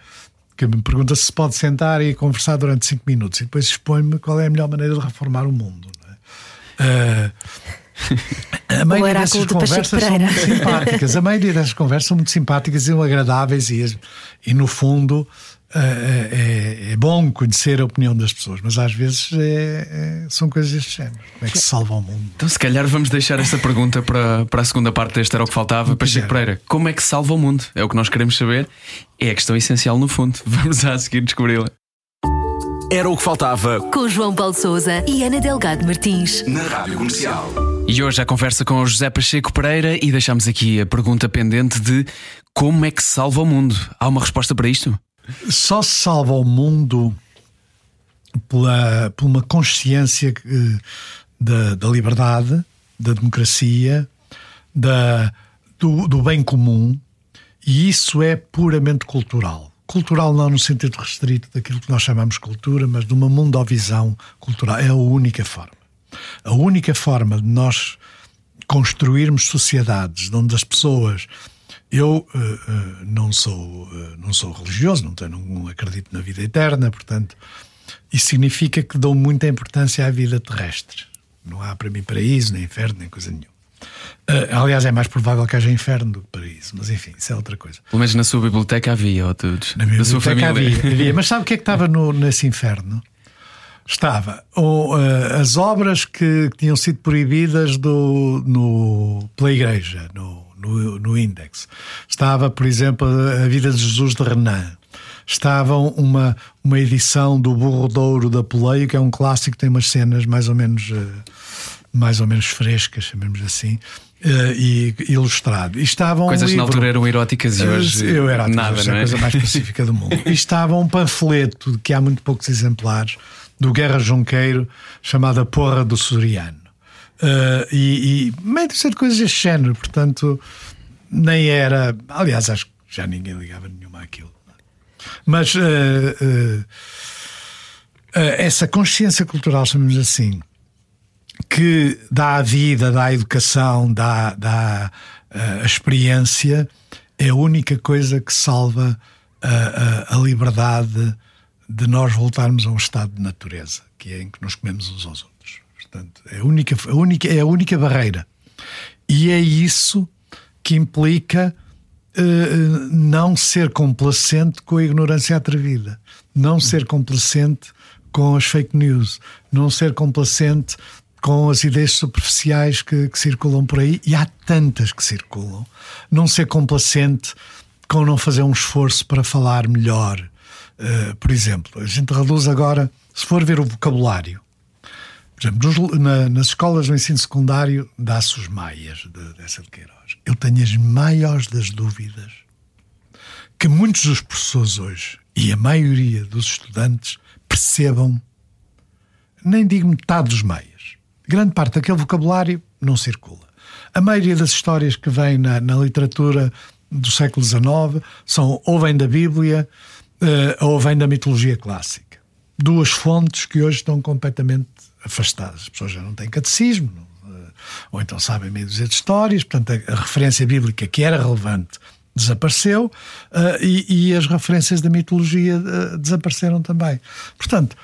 que me pergunta se pode sentar e conversar durante cinco minutos e depois expõe-me qual é a melhor maneira de reformar o mundo. É? Uh, a maioria dessas conversas são muito simpáticas. A maioria dessas conversas são muito simpáticas e agradáveis e, e no fundo é, é, bom conhecer a opinião das pessoas, mas às vezes é, é, são coisas deste género. Como é que se salva o mundo? Então, se calhar, vamos deixar esta pergunta para, para a segunda parte deste Era o que Faltava. Para Chico Pereira, como é que se salva o mundo? É o que nós queremos saber. É a questão essencial, no fundo. Vamos a seguir descobri-la. Era o que faltava. Com João Paulo Souza e Ana Delgado Martins. Na Rádio Comercial. E hoje a conversa com o José Pacheco Pereira e deixamos aqui a pergunta pendente de como é que se salva o mundo? Há uma resposta para isto? Só se salva o mundo pela, por uma consciência eh, da, da liberdade, da democracia, da, do, do bem comum, e isso é puramente cultural cultural não no sentido restrito daquilo que nós chamamos cultura, mas de uma mundovisão cultural. É a única forma. A única forma de nós construirmos sociedades onde as pessoas. Eu uh, uh, não, sou, uh, não sou religioso, não, tenho, não acredito na vida eterna, portanto, isso significa que dou muita importância à vida terrestre. Não há para mim paraíso, nem inferno, nem coisa nenhuma. Aliás, é mais provável que haja inferno do que paraíso, mas enfim, isso é outra coisa. Pelo menos na sua biblioteca havia, ou todos. Na minha biblioteca havia, havia, Mas sabe o que é que estava no, nesse inferno? Estava ou, as obras que, que, tinham sido proibidas do, no, pela Igreja, no, no, no Index. Estava, por exemplo, a Vida de Jesus de Renan estavam uma, uma edição do Burro Douro da Poleio, que é um clássico, tem umas cenas mais ou menos uh, mais ou menos frescas, chamemos assim, uh, e ilustrado. E estavam Coisas um na altura eram eróticas e hoje eu era nada, não é? a coisa mais pacífica do mundo. E estava um panfleto que há muito poucos exemplares do Guerra Junqueiro chamado A Porra do Soriano. Uh, e, e meio de ser coisas deste género, portanto, nem era. Aliás, acho que já ninguém ligava nenhuma àquilo. Mas uh, uh, essa consciência cultural, chamamos assim, que dá a vida, dá a educação, dá, dá a experiência, é a única coisa que salva a, a, a, liberdade de nós voltarmos a um estado de natureza, que é em que nos comemos uns aos outros. Portanto, é a única, a única, é a única barreira. E é isso que implica uh, não ser complacente com a ignorância atrevida, não ser complacente com as fake news, não ser complacente com as ideias superficiais que, que, circulam por aí, e há tantas que circulam. Não ser complacente com não fazer um esforço para falar melhor. Uh, por exemplo, a gente reduz agora, se for ver o vocabulário, exemplo, na, nas escolas do ensino secundário dá-se os maias de, dessa de Queiroz. Eu tenho as maiores das dúvidas que muitos dos professores hoje e a maioria dos estudantes percebam, nem digo metade dos meios grande parte daquele vocabulário não circula. A maioria das histórias que vêm na, na literatura do século XIX são ou vêm da Bíblia uh, ou vêm da mitologia clássica. Duas fontes que hoje estão completamente afastadas. As pessoas já não têm catecismo, uh, ou então sabem meio dizer de histórias, portanto, a, a, referência bíblica que era relevante desapareceu uh, e, e, as referências da mitologia desapareceram também. Portanto,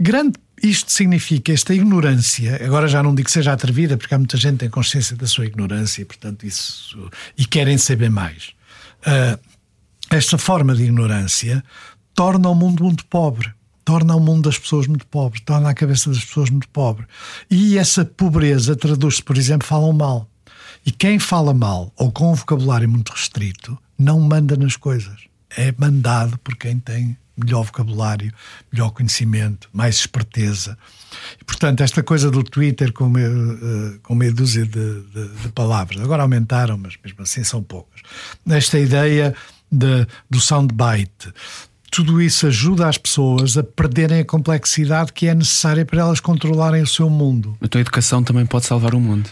grande isto significa esta ignorância, agora já não digo que seja atrevida, porque há muita gente que tem consciência da sua ignorância e, portanto, isso. e querem saber mais. Uh, esta forma de ignorância torna o mundo muito pobre, torna o mundo das pessoas muito pobre, torna a cabeça das pessoas muito pobre. E essa pobreza traduz-se, por exemplo, falam mal. E quem fala mal ou com um vocabulário muito restrito não manda nas coisas. É mandado por quem tem melhor vocabulário, melhor conhecimento, mais esperteza. E, portanto, esta coisa do Twitter com meia, uh, com meia dúzia de, de, de, palavras, agora aumentaram, mas mesmo assim são poucas. Esta ideia de, do soundbite, tudo isso ajuda as pessoas a perderem a complexidade que é necessária para elas controlarem o seu mundo. A tua educação também pode salvar o mundo.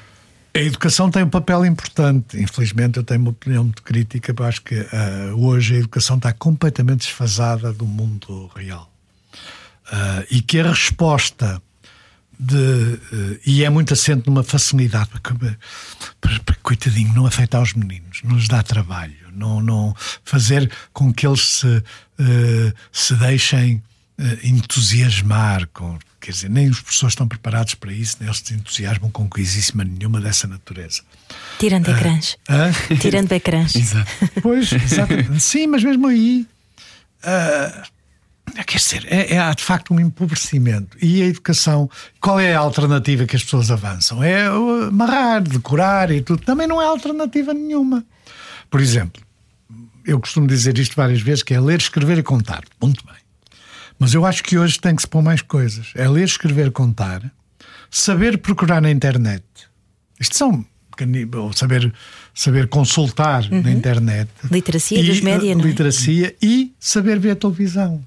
A educação tem um papel importante. Infelizmente, eu tenho uma opinião muito crítica, porque acho que uh, hoje a educação está completamente desfasada do mundo real. Uh, e que a resposta de. Uh, e é muito assente numa facilidade, para, para, para, coitadinho, não afetar os meninos, não lhes dá trabalho, não, não fazer com que eles se, se deixem entusiasmar com Quer dizer, nem os professores estão preparados para isso, nem eles se entusiasmam com coisíssima nenhuma dessa natureza. Tirando uh, ecrãs. Uh? Tirando ecrãs. Exato. Pois, exatamente. Sim, mas mesmo aí. Uh, Quer dizer, é, é, há de facto um empobrecimento. E a educação, qual é a alternativa que as pessoas avançam? É amarrar, decorar e tudo. Também não é alternativa nenhuma. Por exemplo, eu costumo dizer isto várias vezes, que é ler, escrever e contar. Muito bem. Mas eu acho que hoje tem que se pôr mais coisas. É ler, escrever, contar, saber procurar na internet. Isto são ou saber, saber consultar uhum. na internet. Literacia e, dos média, não é? Literacia e saber ver televisão.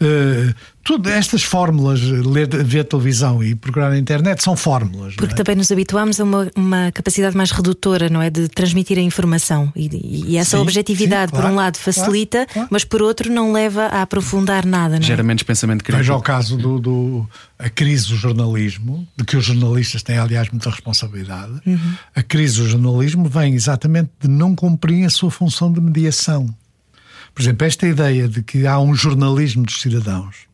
Uh, tudo estas fórmulas, ler, ver televisão e procurar na internet, são fórmulas. Porque é? também nos habituamos a uma, uma, capacidade mais redutora, não é? De transmitir a informação. E, e essa sim, objetividade, sim, claro, por um lado, facilita, claro, claro. mas por outro, não leva a aprofundar nada. Não é? Gera menos pensamento crítico. Veja o caso do, do, a crise do jornalismo, de que os jornalistas têm, aliás, muita responsabilidade. Uhum. A crise do jornalismo vem exatamente de não cumprir a sua função de mediação. Por exemplo, esta ideia de que há um jornalismo dos cidadãos.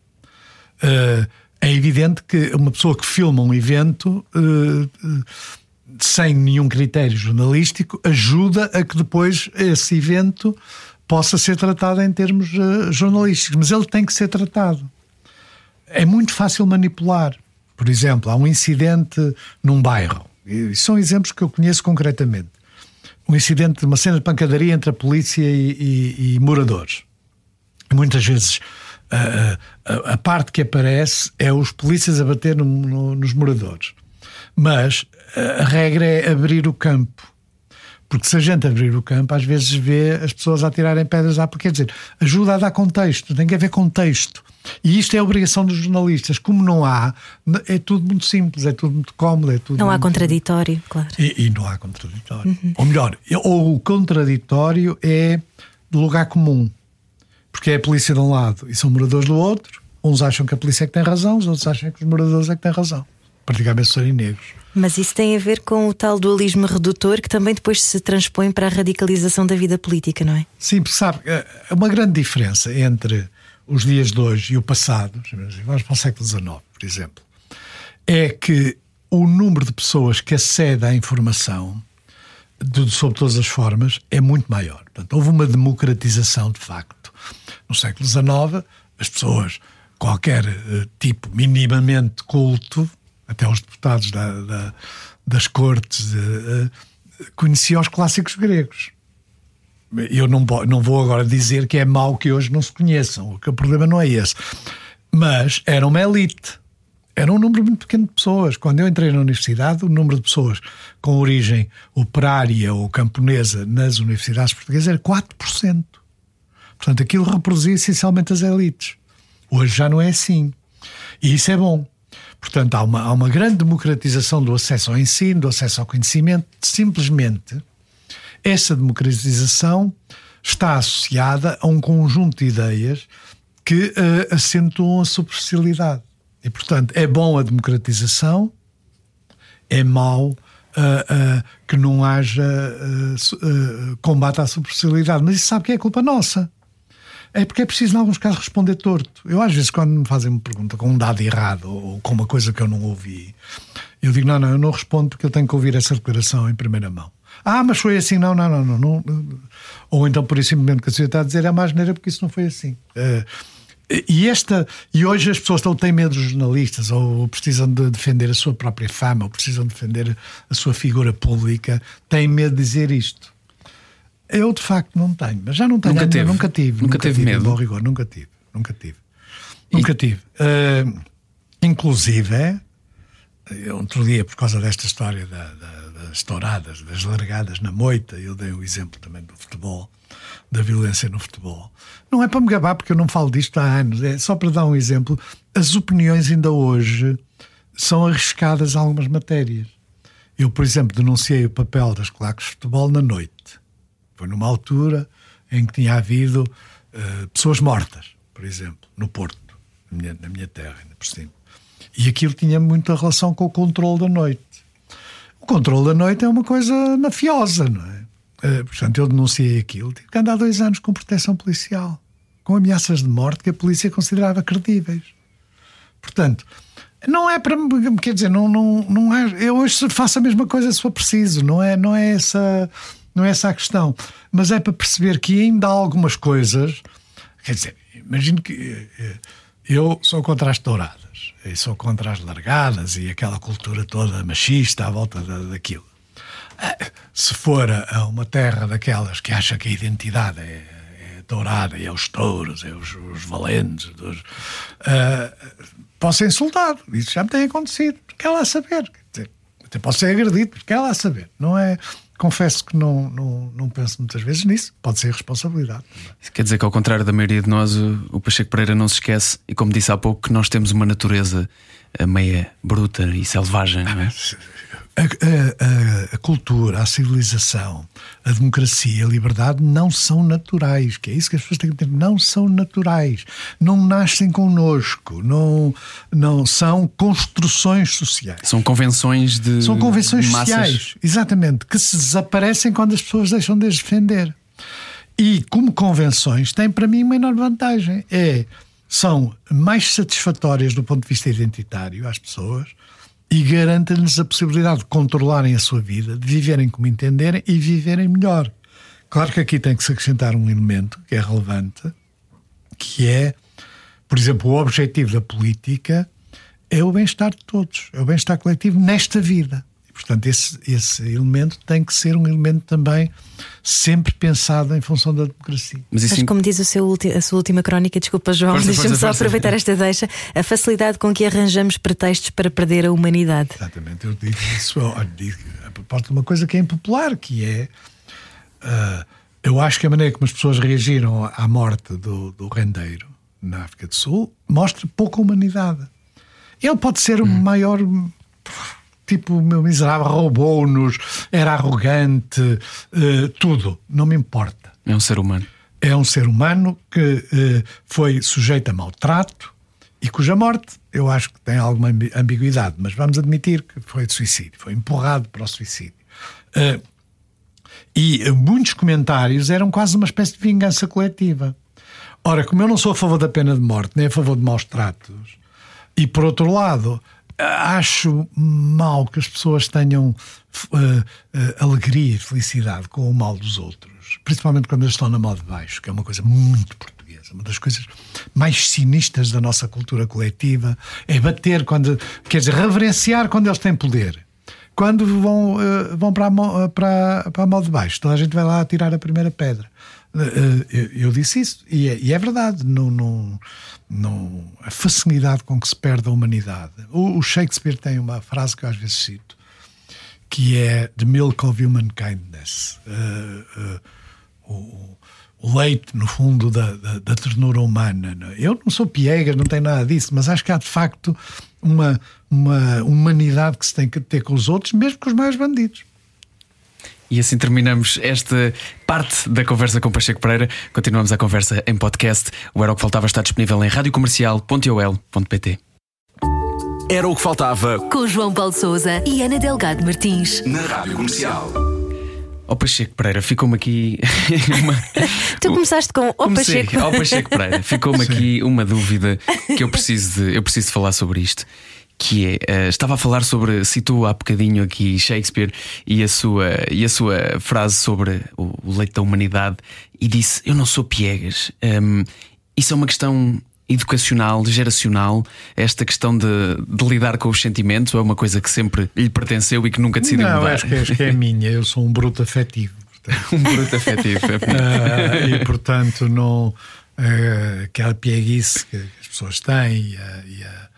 Uh, é evidente que uma pessoa que filma um evento uh, sem nenhum critério jornalístico ajuda a que depois esse evento possa ser tratado em termos uh, jornalísticos, mas ele tem que ser tratado. É muito fácil manipular. Por exemplo, há um incidente num bairro. E são exemplos que eu conheço concretamente um incidente, uma cena de pancadaria entre a polícia e, e, e moradores. Muitas vezes a, a, a, parte que aparece é os polícias a bater no, no, nos moradores. Mas a, regra é abrir o campo. Porque se a gente abrir o campo, às vezes vê as pessoas a tirarem pedras à. Quer dizer, ajuda a dar contexto, tem que haver contexto. E isto é a obrigação dos jornalistas. Como não há, é tudo muito simples, é tudo muito cómodo. É tudo não há contraditório, claro. E, e não há contraditório. Uhum. Ou melhor, ou o contraditório é de lugar comum. Porque é a polícia de um lado e são moradores do outro. Uns acham que a polícia é que tem razão, os outros acham que os moradores é que têm razão. Praticamente serem negros. Mas isso tem a ver com o tal dualismo redutor que também depois se transpõe para a radicalização da vida política, não é? Sim, porque sabe, é uma grande diferença entre os dias de hoje e o passado, vamos para o século XIX, por exemplo, é que o número de pessoas que acede à informação de, sob todas as formas é muito maior. Portanto, houve uma democratização de facto. No século XIX, as pessoas, qualquer uh, tipo minimamente culto, até os deputados da, da, das cortes, uh, conheciam os clássicos gregos eu não, não vou agora dizer que é mau que hoje não se conheçam, que o problema não é esse. Mas era uma elite. Era um número muito pequeno de pessoas. Quando eu entrei na universidade, o número de pessoas com origem operária ou camponesa nas universidades portuguesas era 4%. Portanto, aquilo reproduzia essencialmente as elites. Hoje já não é assim. E isso é bom. Portanto, há uma, há uma grande democratização do acesso ao ensino, do acesso ao conhecimento, simplesmente essa democratização está associada a um conjunto de ideias que uh, acentuam a superficialidade. E, portanto, é bom a democratização, é mau uh, uh, que não haja combate à superficialidade. Mas isso sabe que é culpa nossa. É porque é preciso, em alguns casos, responder torto. Eu, às vezes, quando me fazem uma pergunta com um dado errado ou com uma coisa que eu não ouvi, eu digo: não, não, eu não respondo porque eu tenho que ouvir essa declaração em primeira mão. Ah, mas foi assim, não, não, não, não. não. Ou então, por isso simplesmente que a senhora está a dizer é mais maneira porque isso não foi assim. Uh, e, esta, e hoje as pessoas estão, têm medo dos jornalistas, ou precisam de defender a sua própria fama, ou precisam defender a sua figura pública, têm medo de dizer isto. Eu de facto não tenho, mas já não tenho. Nunca teve. Nunca tive. Nunca, nunca teve tive, medo. Bom rigor, nunca tive. Nunca tive. Nunca e... tive. Uh, inclusive, outro dia, por causa desta história da, da das touradas, das largadas na moita, eu dei o exemplo também do futebol, da violência no futebol. Não é para me gabar, porque eu não falo disto há anos, é só para dar um exemplo. As opiniões ainda hoje são arriscadas em algumas matérias. Eu, por exemplo, denunciei o papel das claques de futebol na noite. Foi numa altura em que tinha havido uh, pessoas mortas, por exemplo, no Porto, na minha, na minha terra, ainda por cima. E aquilo tinha muita relação com o controle da noite. O controle da noite é uma coisa mafiosa, não é? Uh, portanto, eu denunciei aquilo. Tive que andar dois anos com proteção policial, com ameaças de morte que a polícia considerava credíveis. Portanto, não é para. Quer dizer, não, não, não é. Eu hoje faço a mesma coisa se for preciso, não é, não é, essa, não é essa a questão. Mas é para perceber que ainda há algumas coisas Quer dizer, imagino que eh, eu sou contra as touradas, e sou contra as largadas e aquela cultura toda machista à volta da, daquilo. Ah, Se for a uma terra daquelas que acha que a identidade é, é dourada é os touros, é os, os valentes, dos, ah, posso ser insultado. Isso já me tem acontecido. Ela a saber. Quer até posso ser agredido, porque ela a saber. Não é. Confesso que não, não, não penso muitas vezes nisso. Pode ser responsabilidade. Isso Quer dizer que, ao contrário da maioria de nós, o o Pacheco Pereira não se esquece, e como disse há pouco, que nós temos uma natureza eh, meia bruta e selvagem, não é? A, a- a- a cultura, a civilização, a democracia, a liberdade não são naturais, que é isso que as pessoas têm que entender. Não são naturais, não nascem connosco, não, não são construções sociais. São convenções de. São convenções de sociais, exatamente, que se desaparecem quando as pessoas deixam de as defender. E como convenções têm para mim uma enorme vantagem. É, são mais satisfatórias do ponto de vista identitário às pessoas e garantem-lhes a possibilidade de controlarem a sua vida, de viverem como entenderem e viverem melhor. Claro que aqui tem que se acrescentar um elemento que é relevante, que é, por exemplo, o objetivo da política é o bem-estar de todos, é o bem-estar coletivo nesta vida. Portanto, esse, esse elemento tem que ser um elemento também sempre pensado em função da democracia. Mas isso Mas como diz o seu ulti- a sua última crónica, desculpa João, deixa-me só força. aproveitar esta deixa, a facilidade com que arranjamos pretextos para perder a humanidade. Exatamente, eu digo isso olha, digo, a propósito de uma coisa que é impopular, que é. ah, eu acho que a maneira como as pessoas reagiram à morte do, do rendeiro na África do Sul mostra pouca humanidade. Ele pode ser o maior. Tipo, o meu miserável, roubou-nos, era arrogante, eh, tudo, não me importa. é um ser humano. É um ser humano que eh, foi sujeito a maltrato e cuja morte eu acho que tem alguma ambi- ambiguidade, mas vamos admitir que foi de suicídio, foi empurrado para o suicídio. Eh, e muitos comentários eram quase uma espécie de vingança coletiva. Ora, como eu não sou a favor da pena de morte, nem a favor de maus tratos, e por outro lado, acho mal que as pessoas tenham eh, eh, alegria e felicidade com o mal dos outros, principalmente quando eles estão na mão de baixo, que é uma coisa muito portuguesa. Uma das coisas mais sinistras da nossa cultura coletiva é bater quando, quer dizer, reverenciar quando eles têm poder. Quando vão, eh, vão para, a para, para a de baixo, toda a gente vai lá tirar a primeira pedra. Eh, eh, Eu, disse isso, e é, e é verdade. Não, não, não, a facilidade com que se perde a humanidade. O, o Shakespeare tem uma frase que eu às vezes cito, que é The Milk of Human Kindness. Eh, eh, o, o leite, no fundo, da, da, da ternura humana. é? Eu não sou piegas, não tenho nada disso, mas acho que há de facto uma, uma humanidade que se tem que ter com os outros, mesmo com os maiores bandidos. E assim terminamos esta parte da conversa com Pacheco Pereira. Continuamos a conversa em podcast. O Era o que Faltava está disponível em radiocomercial.ol.pt. Era o que faltava Com João Paulo Souza e Ana Delgado Martins. na Rádio Comercial. Ó Pacheco Pereira, ficou-me aqui uma. Tu começaste com o Comecei, Pacheco. ao Pacheco Pereira. Ficou-me aqui uma dúvida que eu preciso de, eu preciso de falar sobre isto. Que é, eh, estava a falar sobre, citou há bocadinho aqui Shakespeare e a sua, e a sua frase sobre o, o leito da humanidade e disse: Eu não sou piegas. Hum, isso é uma questão educacional, geracional, esta questão de, de lidar com os sentimentos, é uma coisa que sempre lhe pertenceu e que nunca decidiu não, mudar? acho que, acho que é minha, eu sou um bruto afetivo. um bruto afetivo. Ah, e portanto não ah, aquela pieguice que as pessoas têm e a- e a-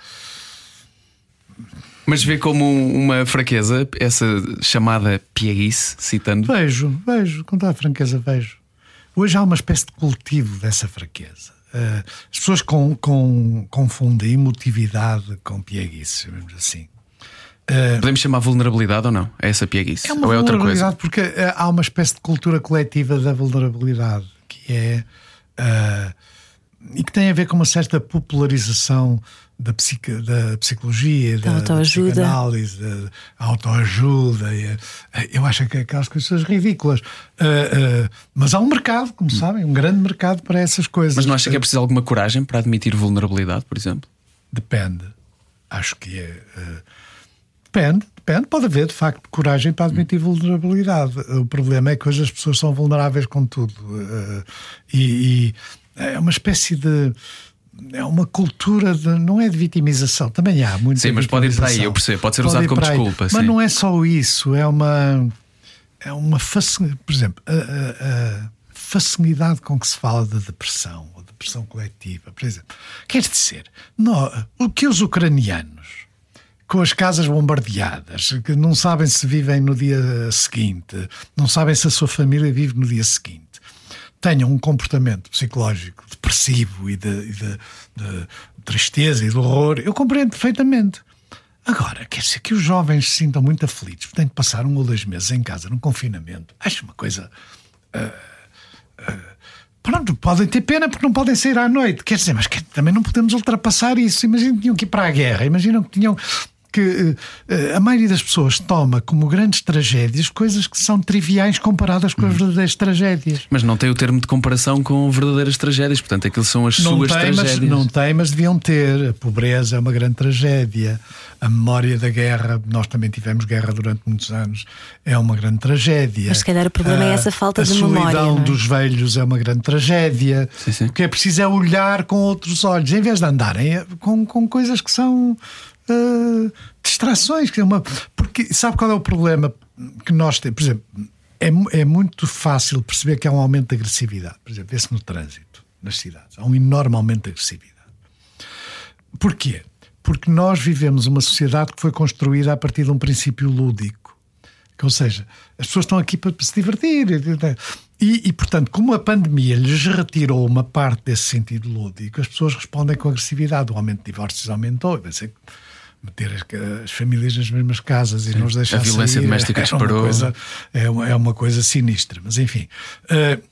Mas vê como uma fraqueza essa chamada pieguice, citando. Vejo, vejo, com toda a franqueza vejo. Hoje há uma espécie de cultivo dessa fraqueza. Ah, as pessoas com, com, confundem emotividade com pieguice, chamemos assim. Podemos chamar vulnerabilidade ou não? É essa pieguice? É uma ou é outra coisa? porque eh, há uma espécie de cultura coletiva da vulnerabilidade que é ah, e que tem a ver com uma certa popularização da, psique, da psicologia, da, da autoajuda. psicanálise, da autoajuda. e, eh, eu acho que aquelas coisas ridículas. Ah, ah, mas há um mercado, como sabem, um grande mercado para essas coisas. Mas não acha que é preciso alguma coragem para admitir vulnerabilidade, por exemplo? Depende. Acho que é. eh, depende, depende. Pode haver, de facto, coragem para admitir vulnerabilidade. O problema é que hoje as pessoas são vulneráveis com tudo. eh, e, é uma espécie de é uma cultura de, não é de vitimização, também há muito. Sim, mas pode ir para aí, eu percebo, pode ser pode usado como desculpa. Mas não é só isso, é uma é uma facilidade, por exemplo, a, a, a, facilidade com que se fala da depressão ou depressão coletiva, por exemplo, quer dizer, não, o que os ucranianos com as casas bombardeadas, que não sabem se vivem no dia seguinte, não sabem se a sua família vive no dia seguinte tenham um comportamento psicológico depressivo e de, de, de tristeza e de horror, eu compreendo perfeitamente. Agora, quer dizer que os jovens se sintam muito aflitos, têm de passar um ou dois meses em casa, num confinamento. Acho uma coisa. Uh, uh, pronto, podem ter pena porque não podem sair à noite. Quer dizer, mas que, também não podemos ultrapassar isso. Imaginem que tinham que ir para a guerra, imaginam que tinham que uh, a maioria das pessoas toma como grandes tragédias coisas que são triviais comparadas com as uhum. verdadeiras tragédias. Mas não tem o termo de comparação com verdadeiras tragédias, portanto, aquilo são as não suas tem, tragédias. Mas, não tem, mas deviam ter. A pobreza é uma grande tragédia. A memória da guerra, nós também tivemos guerra durante muitos anos, é uma grande tragédia. Mas se calhar o problema é essa falta de memória. A solidão é? dos velhos é uma grande tragédia. Sim, sim. O que é preciso é olhar com outros olhos, em vez de andarem com, com coisas que são uh, distrações. Que é uma, porque sabe qual é o problema que nós temos? Por exemplo, é, é muito fácil perceber que há um aumento de agressividade. Por exemplo, vê-se no trânsito, nas cidades. Há um enorme aumento de agressividade. Porquê? Porque nós vivemos uma sociedade que foi construída a partir de um princípio lúdico. Ou seja, as pessoas estão aqui para se divertir. E, e, portanto, como a pandemia lhes retirou uma parte desse sentido lúdico, as pessoas respondem com agressividade. O aumento de divórcios aumentou. Vai ser meter as, as, famílias nas mesmas casas Sim, e não os deixar A violência sair, doméstica é, disparou. Uma coisa, é, uma, é uma coisa sinistra. Mas enfim. Uh,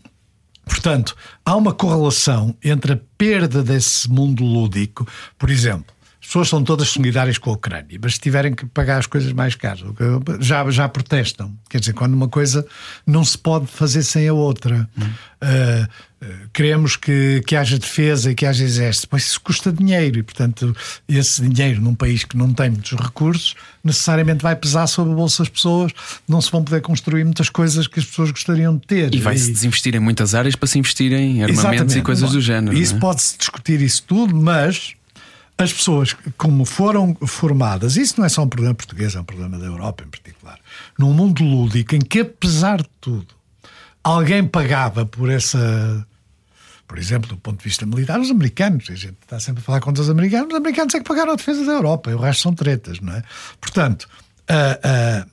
portanto, há uma correlação entre a perda desse mundo lúdico, por exemplo. As pessoas são todas solidárias com a Ucrânia, mas se tiverem que pagar as coisas mais caras, já, já protestam. Quer dizer, quando uma coisa não se pode fazer sem a outra. Hum. Uh, queremos que, que haja defesa e que haja exército, pois isso custa dinheiro e, portanto, esse dinheiro num país que não tem muitos recursos necessariamente vai pesar sobre a bolsa das pessoas, não se vão poder construir muitas coisas que as pessoas gostariam de ter. E vai-se desinvestir em muitas áreas para se investir em armamentos Exatamente. e coisas do género. Isso é? pode-se discutir isso tudo, mas as pessoas, como foram formadas, isso não é só um problema português, é um problema da Europa em particular, num mundo lúdico em que, apesar de tudo, alguém pagava por essa por exemplo, do ponto de vista militar, os americanos, a gente está sempre a falar contra os americanos, os americanos é que pagaram a defesa da Europa, e o resto são tretas, não é? Portanto, uh, uh,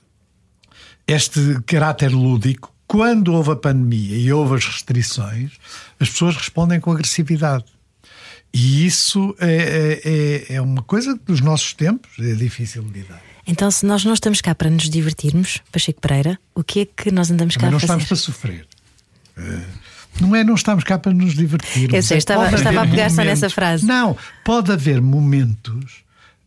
este caráter lúdico, quando houve a pandemia e houve as restrições, as pessoas respondem com agressividade. E isso é, é, é, é uma coisa dos nossos tempos, é difícil de lidar. Então, se nós não estamos cá para nos divertirmos, Pacheco Pereira, o que é que nós andamos Também cá a fazer? não estamos para sofrer. Uh, não é, não estamos cá para nos divertir. Eu sei, estava, estava a pegar só nessa frase. Não, pode haver momentos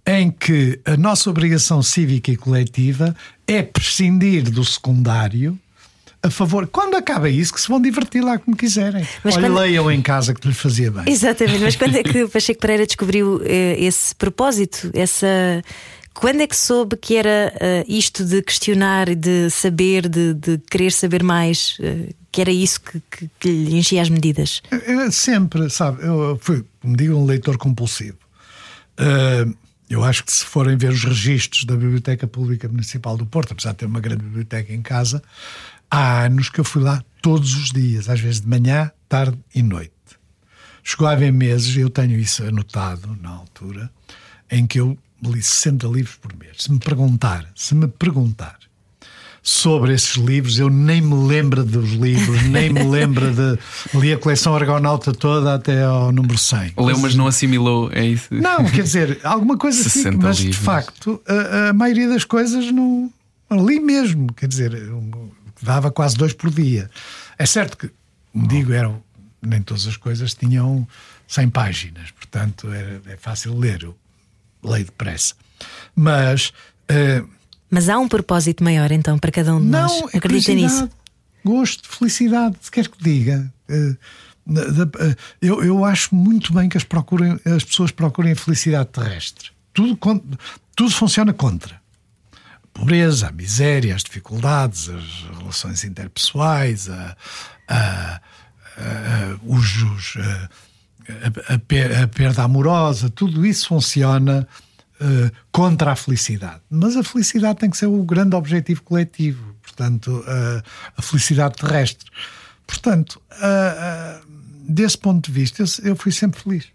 em que a nossa obrigação cívica e coletiva é prescindir do secundário a favor. Quando acaba isso, que se vão divertir lá como quiserem. Mas Olha, quando... leiam em casa que lhe fazia bem. Exatamente, mas quando é que o Pacheco Pereira descobriu eh, esse propósito, essa quando é que soube que era uh, isto de questionar, de saber, de, de querer saber mais, uh, que era isso que, que, que, lhe enchia as medidas? É, sempre, sabe, eu fui, como digo, um leitor compulsivo. Uh, eu acho que se forem ver os registros da Biblioteca Pública Municipal do Porto, apesar de ter uma grande biblioteca em casa, há anos que eu fui lá todos os dias, às vezes de manhã, tarde e noite. Chegou a haver meses, eu tenho isso anotado na altura, em que eu li 60 livros por mês. Se me perguntar, se me perguntar sobre esses livros, eu nem me lembro dos livros, nem me lembro de. Li a coleção Argonauta toda até ao número 100. Leu, mas não assimilou, é isso? Não, quer dizer, alguma coisa assim, mas livros. de facto, a, a, maioria das coisas não. Li mesmo, quer dizer, dava quase dois por dia. É certo que, me digo, eram, nem todas as coisas tinham 100 páginas, portanto é, é fácil ler. Eu leio depressa. Mas. Uh, Mas há um propósito maior então para cada um de não, nós. É Acredita nisso? Gosto, felicidade, se quer que diga. Uh, eu, eu acho muito bem que as, procurem, as pessoas procurem a felicidade terrestre. Tudo, tudo funciona contra. A pobreza, a miséria, as dificuldades, as relações interpessoais, a, a, uh, os, a, a, a, perda amorosa, tudo isso funciona uh, contra a felicidade. Mas a felicidade tem que ser o grande objetivo coletivo, portanto, a felicidade terrestre. Portanto, desse ponto de vista, eu fui sempre feliz.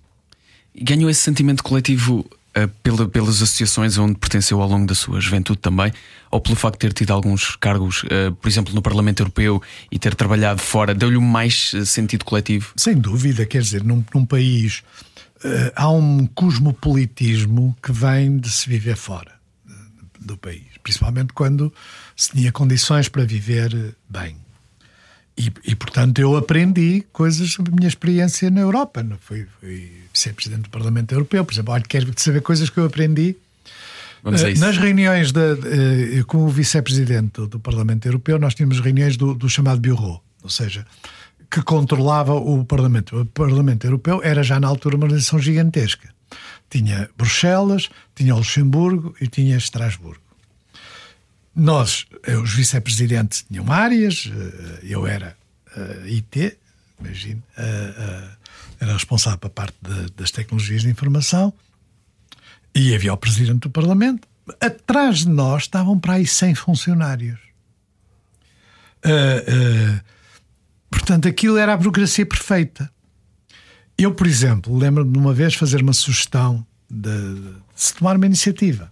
Ganhou esse sentimento coletivo pela, pelas associações onde pertenceu ao longo da sua juventude também, ou pelo facto de ter tido alguns cargos, uh, por exemplo, no Parlamento Europeu e ter trabalhado fora, deu-lhe mais sentido coletivo? Sem dúvida, quer dizer, num, num país há um cosmopolitismo que vem de se viver fora do país, principalmente quando se tinha condições para viver bem. E, e, portanto, eu aprendi coisas sobre a minha experiência na Europa. Não fui, fui ser presidente do Parlamento Europeu, por exemplo. Olha, quero saber coisas que eu aprendi. Isso. Nas reuniões de, de, como vice-presidente do, Parlamento Europeu, nós tínhamos reuniões do, do chamado Bureau, ou seja, que controlava o Parlamento. O Parlamento Europeu era já na altura uma organização gigantesca. Tinha Bruxelas, tinha Luxemburgo e tinha Estrasburgo. Nós, eh, os vice-presidentes, tinham áreas, eh, eu era eh, IT, imagino, uh, uh, era responsável pela parte de, das tecnologias de informação, e havia o presidente do Parlamento. Atrás de nós estavam para aí 100 funcionários. portanto, aquilo era a burocracia perfeita. Eu, por exemplo, lembro-me de uma vez fazer uma sugestão de, de se tomar uma iniciativa.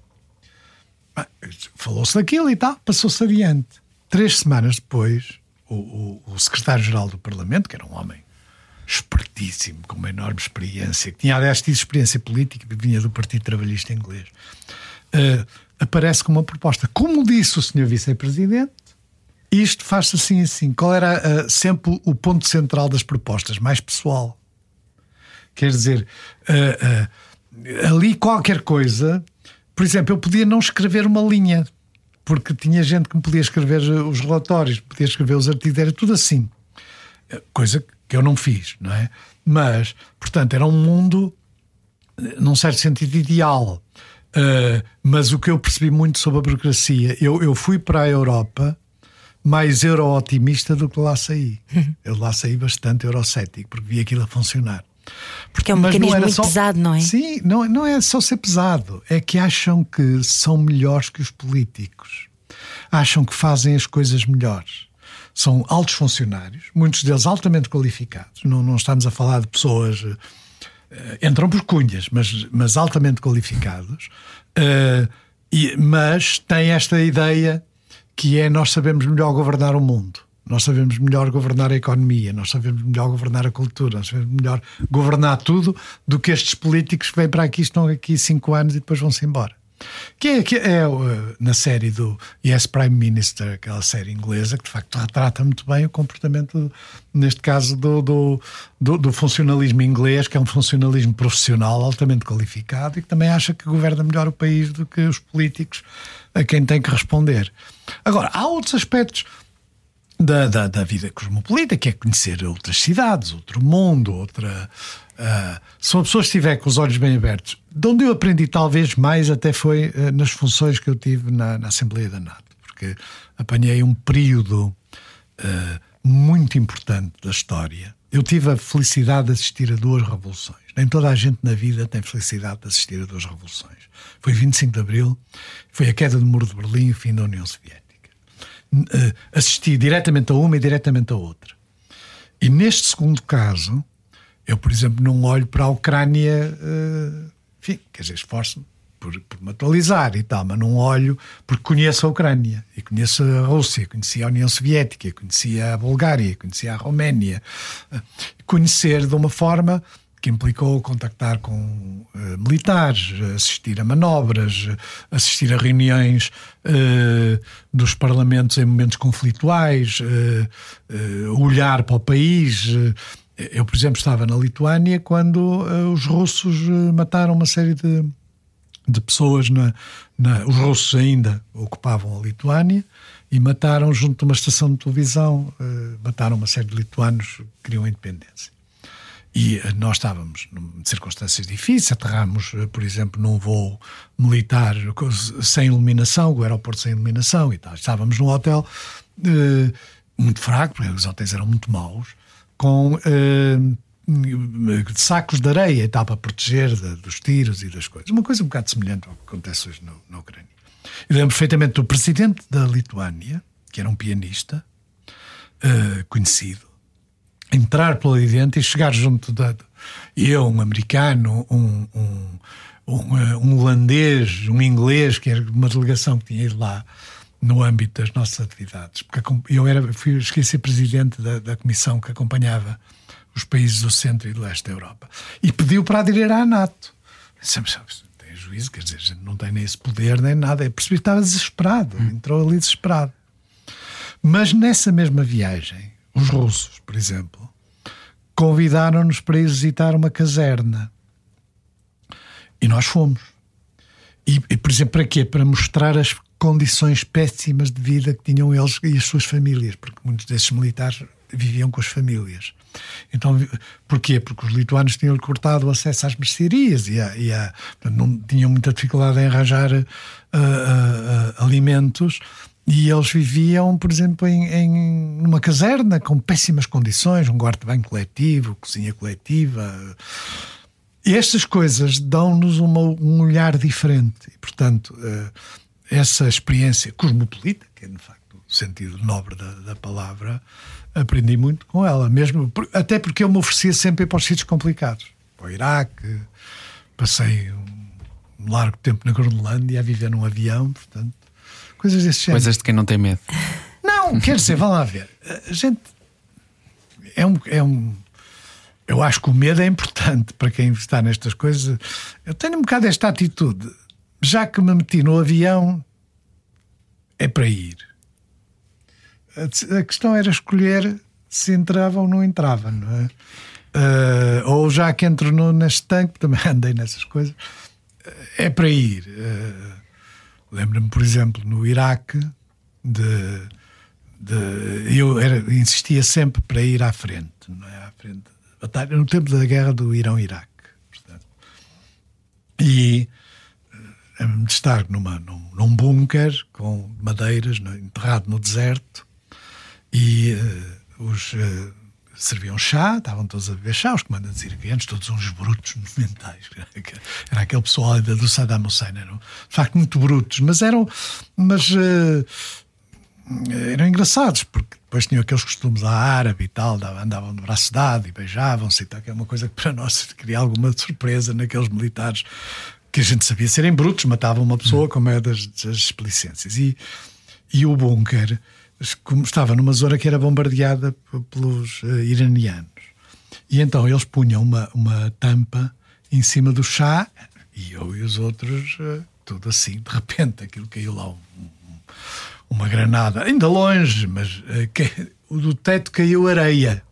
Falou-se daquilo e tal, passou-se adiante. Três semanas depois, o, o, secretário-geral do Parlamento, que era um homem espertíssimo, com uma enorme experiência, que tinha, aliás, tido experiência política, vinha do Partido Trabalhista Inglês, uh, aparece com uma proposta. Como disse o senhor vice-presidente, isto faz-se assim assim. Qual era uh, sempre o ponto central das propostas? Mais pessoal. Quer dizer, uh, ali qualquer coisa por exemplo, eu podia não escrever uma linha, porque tinha gente que me podia escrever os relatórios, podia escrever os artigos, era tudo assim. Coisa que eu não fiz, não é? Mas, portanto, era um mundo, num certo sentido, ideal. Uh, mas o que eu percebi muito sobre a burocracia, eu, eu fui para a Europa mais euro-otimista do que lá saí. eu lá saí bastante eurocético, porque vi aquilo a funcionar. Porque é um mecanismo muito só, pesado, não é? Sim, não, não é só ser pesado, é que acham que são melhores que os políticos. Acham que fazem as coisas melhores. São altos funcionários, muitos deles altamente qualificados. Não, não estamos a falar de pessoas. Uh, entram por cunhas, mas, mas altamente qualificados. Uh, e, mas têm esta ideia que é nós sabemos melhor governar o mundo. Nós sabemos melhor governar a economia, nós sabemos melhor governar a cultura, nós sabemos melhor governar tudo do que estes políticos que vêm para aqui, estão aqui cinco anos e depois vão-se embora. Que é, que é na série do Yes Prime Minister, aquela série inglesa, que de facto retrata muito bem o comportamento, neste caso, do, do, do, do funcionalismo inglês, que é um funcionalismo profissional altamente qualificado e que também acha que governa melhor o país do que os políticos a quem tem que responder. Agora, há outros aspectos da, da, da, vida cosmopolita, que é conhecer outras cidades, outro mundo, outra. Uh, se uma pessoa estiver com os olhos bem abertos, de onde eu aprendi talvez mais até foi uh, nas funções que eu tive na, na, Assembleia da NATO, porque apanhei um período uh, muito importante da história. Eu tive a felicidade de assistir a duas revoluções. Nem toda a gente na vida tem felicidade de assistir a duas revoluções. Foi 25 de Abril, foi a queda do Muro de Berlim e o fim da União Soviética. Eh, assistir diretamente a uma e diretamente a outra. E neste segundo caso, eu, por exemplo, não olho para a Ucrânia, uh, enfim, quer dizer, esforço-me por, por, me atualizar e tal, mas não olho porque conheço a Ucrânia e conheço a Rússia, conhecia a União Soviética, conhecia a Bulgária, conhecia a Roménia. Uh, conhecer de uma forma que implicou contactar com uh, militares, assistir a manobras, assistir a reuniões uh, dos parlamentos em momentos conflituais, uh, olhar para o país. Eu, por exemplo, estava na Lituânia quando os russos mataram uma série de, de pessoas. Na, na, os russos ainda ocupavam a Lituânia e mataram, junto de uma estação de televisão, mataram uma série de lituanos que queriam a independência. E eh, nós estávamos em circunstâncias difíceis, aterramos, eh, por exemplo, num voo militar sem iluminação, o aeroporto sem iluminação e tal. Estávamos num hotel eh, muito fraco, porque os hotéis eram muito maus, com sacos de areia e tal para proteger de, dos tiros e das coisas. Uma coisa um bocado semelhante ao que acontece hoje no, na Ucrânia. Eu lembro perfeitamente do presidente da Lituânia, que era um pianista conhecido, entrar pelo ali dentro e chegar junto da. Eu, um americano, um, um, um, eh, um holandês, um inglês, que era uma delegação que tinha ido lá no âmbito das nossas atividades. Porque eu era, fui, cheguei a ser presidente da, da comissão que acompanhava os países do centro e do leste da Europa. E pediu para aderir à NATO. Sempre, tem juízo, quer dizer, não tem nem esse poder nem nada. Eu percebi que estava desesperado, hum. entrou ali desesperado. Mas nessa mesma viagem, os russos, por exemplo, convidaram-nos para ir visitar uma caserna. E nós fomos. E, e, por exemplo, para quê? Para mostrar as condições péssimas de vida que tinham eles e as suas famílias, porque muitos desses militares viviam com as famílias. Então, porquê? Porque os lituanos tinham cortado o acesso às mercearias e, a, e a, não tinham muita dificuldade em arranjar uh, uh, uh, alimentos e eles viviam, por exemplo, em, em numa caserna com péssimas condições, um quarto bem coletivo, cozinha coletiva. E estas coisas dão-nos um olhar diferente. E, portanto, essa experiência cosmopolita, que é, de facto, o sentido nobre da, da palavra, aprendi muito com ela, mesmo até porque eu me oferecia sempre para os sítios complicados. Para o Iraque, passei um largo tempo na Groenlândia a viver num avião, portanto, coisas desse género. Coisas de quem não tem medo. Não, quer dizer, vá lá ver. A gente é um, é um. Eu acho que o medo é importante para quem está nestas coisas. Eu tenho um bocado esta atitude. Já que me meti no avião, é para ir. A questão era escolher se entrava ou não entrava, não é? Uh, ou já que entro no, neste tanque, também andei nessas coisas, é para ir. Uh, Lembro-me, por exemplo, no Iraque, de, de, eu era, insistia sempre para ir à frente, não é? À frente. Batalha, no tempo da guerra do Irão-Iraque. E uh, de estar numa, num, num bunker com madeiras, no, enterrado no deserto, e uh, os uh, serviam chá, estavam todos a beber chá, os comandantes iraquianos, todos uns brutos monumentais. Era aquele pessoal do Saddam Hussein, eram de facto muito brutos, mas eram. Mas, uh, eram engraçados, porque depois tinham aqueles costumes da árabe e tal, andavam de braço dado e beijavam-se e tal, que é uma coisa que para nós cria alguma surpresa naqueles militares que a gente sabia serem brutos, matavam uma pessoa, hum. como é das, das explicências. E, e o bunker como estava numa zona que era bombardeada pelos uh, iranianos. E então eles punham uma, uma tampa em cima do chá e eu e os outros, uh, tudo assim, de repente aquilo caiu lá um, um, uma granada, ainda longe, mas uh, que, do teto caiu areia.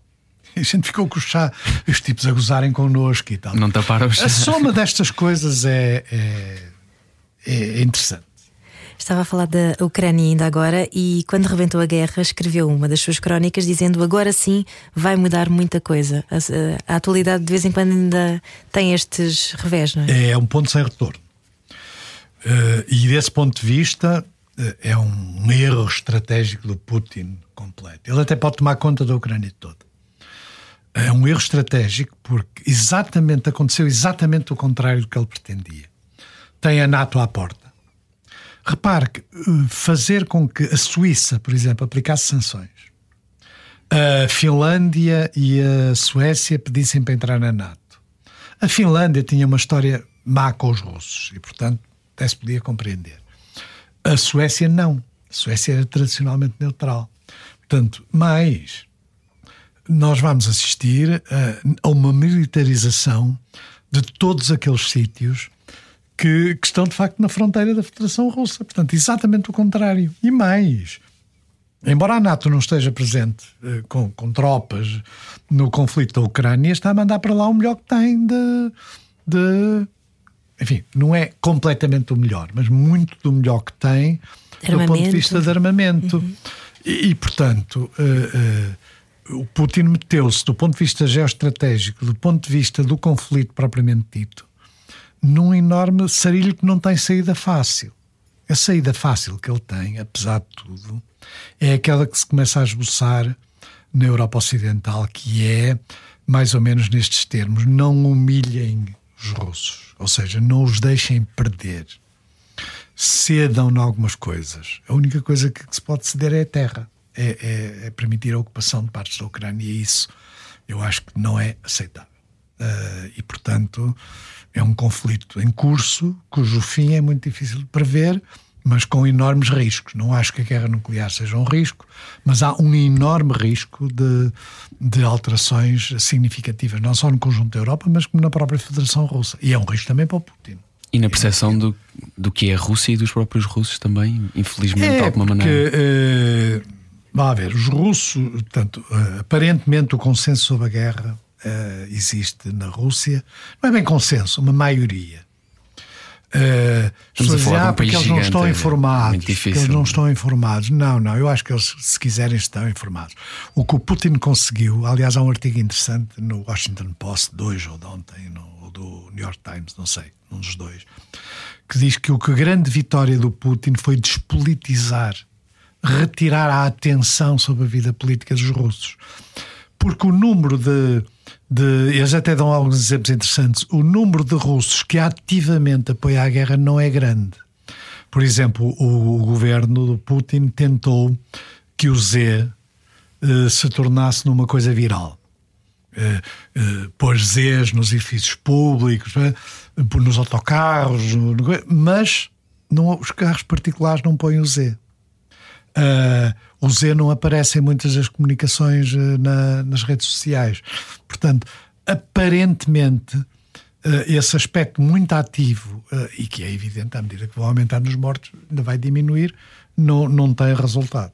E a gente ficou com o chá, os tipos a gozarem connosco e tal. Não taparam o chá. A soma destas coisas é, é, é interessante. Estava a falar da Ucrânia ainda agora e quando rebentou a guerra escreveu uma das suas crónicas dizendo agora sim vai mudar muita coisa. A, a atualidade de vez em quando ainda tem estes revés, não é? É um ponto sem retorno. Uh, e desse ponto de vista uh, é um erro estratégico do Putin completo. Ele até pode tomar conta da Ucrânia toda. É um erro estratégico porque exatamente aconteceu exatamente o contrário do que ele pretendia. Tem a NATO à porta Repare que eh, fazer com que a Suíça, por exemplo, aplicasse sanções, a Finlândia e a Suécia pedissem para entrar na NATO. A Finlândia tinha uma história má com os russos e, portanto, até se podia compreender. A Suécia não. A Suécia era tradicionalmente neutral. Portanto, mais nós vamos assistir a, a uma militarização de todos aqueles sítios que, que estão de facto na fronteira da Federação Russa. Portanto, exatamente o contrário. E mais. Embora a NATO não esteja presente uh, com, com, tropas no conflito da Ucrânia, está a mandar para lá o melhor que tem de, de. Enfim, não é completamente o melhor, mas muito do melhor que tem armamento. do ponto de vista de armamento. Uhum. E, e, portanto, uh, uh, o Putin meteu-se, do ponto de vista geoestratégico, do ponto de vista do conflito propriamente dito, num enorme sarilho que não tem saída fácil. A saída fácil que ele tem, apesar de tudo, é aquela que se começa a esboçar na Europa Ocidental, que é mais ou menos nestes termos: não humilhem os russos, ou seja, não os deixem perder. Cedam em algumas coisas. A única coisa que, se pode ceder é a terra, é, é, é, permitir a ocupação de partes da Ucrânia, e isso eu acho que não é aceitável. Uh, e, portanto, é um conflito em curso, cujo fim é muito difícil de prever mas com enormes riscos. Não acho que a guerra nuclear seja um risco, mas há um enorme risco de, de alterações significativas, não só no conjunto da Europa, mas como na própria Federação Russa. E é um risco também para o Putin. E na percepção do, do que é a Rússia e dos próprios russos também, infelizmente, é, de alguma porque, maneira. Uh, vá ver, os russos, portanto, uh, aparentemente o consenso sobre a guerra uh, existe na Rússia. Não é bem consenso, uma maioria. Uh, Estamos a falar de um porque eles não estão gigante, é informados. difícil. eles não estão informados. Não, não, eu acho que eles, se quiserem, estão informados. O que o Putin conseguiu, aliás, há um artigo interessante no Washington Post de hoje ou de ontem, no, ou do New York Times, não sei, um dos dois, que diz que o que a grande vitória do Putin foi despolitizar, retirar a atenção sobre a vida política dos russos. Porque o número de de, eles até dão alguns exemplos interessantes. O número de russos que ativamente apoia a guerra não é grande. Por exemplo, o, governo do Putin tentou que o Z eh, se tornasse numa coisa viral. Uh, uh, pôs Zs nos edifícios públicos, eh, nos autocarros, no- mas não, os carros particulares não põem o Z. Uh, o Z não aparece em muitas das comunicações uh, na- nas redes sociais. Portanto, aparentemente, uh, esse aspecto muito ativo e que é evidente à medida que vão aumentar nos mortos, ainda vai diminuir, não, não tem resultado.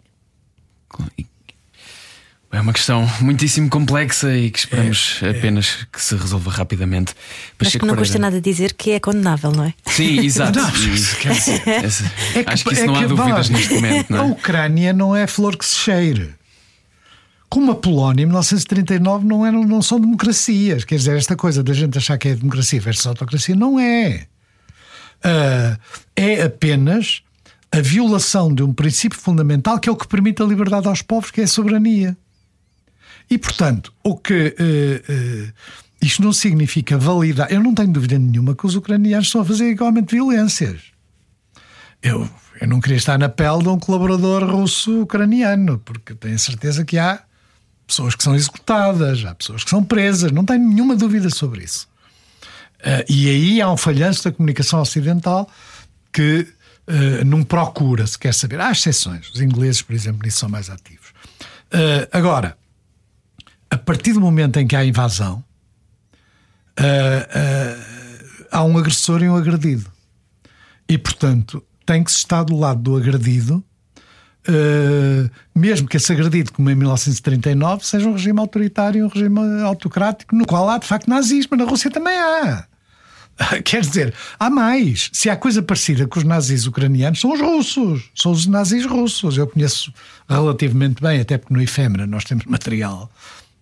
É uma questão muitíssimo complexa e que esperamos apenas que se resolva rapidamente. Mas Pacheco que não custa nada dizer que é condenável, não é? Sim, exato. Não, E- quer dizer, essa- acho que isso é não há que, dúvidas vá, neste momento, não A é? Ucrânia não é flor que se cheire. Como a Polónia, em 1939, não, eram, não são democracias. Quer dizer, esta coisa da gente achar que é democracia versus autocracia, não é. Ah, é apenas a violação de um princípio fundamental que é o que permite a liberdade aos povos, que é a soberania. E, portanto, o que eh, eh, isto não significa validar. Eu não tenho dúvida nenhuma que os ucranianos estão a fazer igualmente violências. Eu, eu não queria estar na pele de um colaborador russo-ucraniano, porque tenho certeza que há pessoas que são executadas, há pessoas que são presas, não tenho nenhuma dúvida sobre isso. Eh, e aí há um falhanço da comunicação ocidental que eh, não procura, se quer saber. Há exceções. Os ingleses, por exemplo, nisso são mais ativos. Eh, agora, a partir do momento em que há invasão, ah, ah, há um agressor e um agredido. E, portanto, tem que se estar do lado do agredido, ah, mesmo que esse agredido, como em 1939, seja um regime autoritário, um regime autocrático, no qual há, de facto, nazismo. Na Rússia também há. Quer dizer, há mais. Se há coisa parecida com os nazis ucranianos, são os russos. São os nazis russos. Eu conheço relativamente bem, até porque no Efêmera nós temos material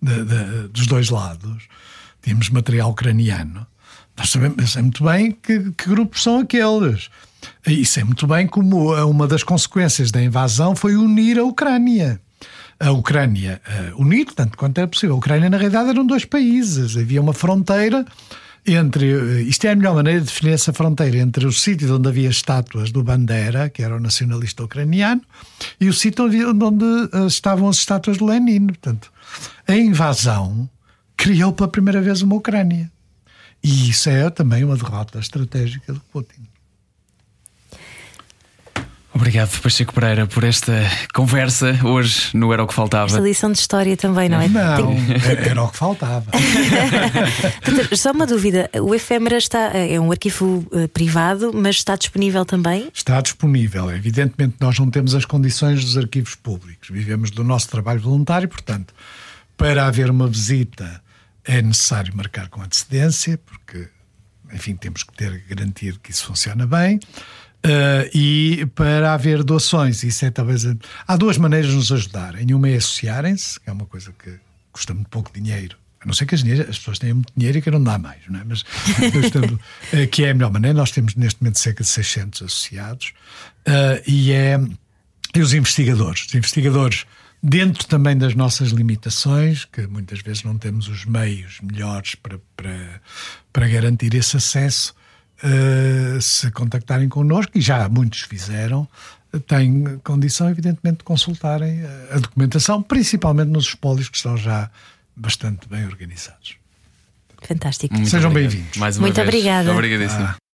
de- de- dos dois lados. Temos material ucraniano. Nós sabemos sei muito bem que, que grupos são aqueles. E sei muito bem como uma das consequências da invasão foi unir a Ucrânia. A Ucrânia eh, unir, tanto quanto era possível. A Ucrânia, na realidade, eram dois países. Havia uma fronteira entre. eh, Isto é a melhor maneira de definir essa fronteira entre o sítio onde havia estátuas do Bandera, que era o nacionalista ucraniano, e o sítio onde, onde eh, estavam as estátuas de Lenin. Portanto, a invasão criou pela primeira vez uma Ucrânia. E isso é também uma derrota estratégica do Putin. Obrigado, Pacheco Pereira, por esta conversa hoje no Era o que Faltava. Esta lição de história também, não é? Não, era, o que faltava. Só uma dúvida: o efêmera está, é um arquivo eh, privado, mas está disponível também? Está disponível. Evidentemente, nós não temos as condições dos arquivos públicos. Vivemos do nosso trabalho voluntário, portanto, para haver uma visita é necessário marcar com antecedência, porque, enfim, temos que ter garantia de que isso funciona bem. Ah, e para haver doações, isso é talvez. Há duas maneiras de nos ajudarem. Uma é associarem-se, que é uma coisa que custa muito pouco dinheiro. A não ser que as, as pessoas tenham muito dinheiro e queiram dar mais, não é? Mas, eh, que é a melhor maneira. Nós temos neste momento cerca de 600 associados. ah, e é. E os investigadores. Os investigadores dentro também das nossas limitações, que muitas vezes não temos os meios melhores para, para, para garantir esse acesso, uh, se contactarem connosco, e já muitos fizeram, têm condição, evidentemente, de consultarem a documentação, principalmente nos espólios que estão já bastante bem organizados. Fantástico. Muito Sejam bem-vindos. Mais uma Muito vez. obrigada. Obrigadíssimo. Ah.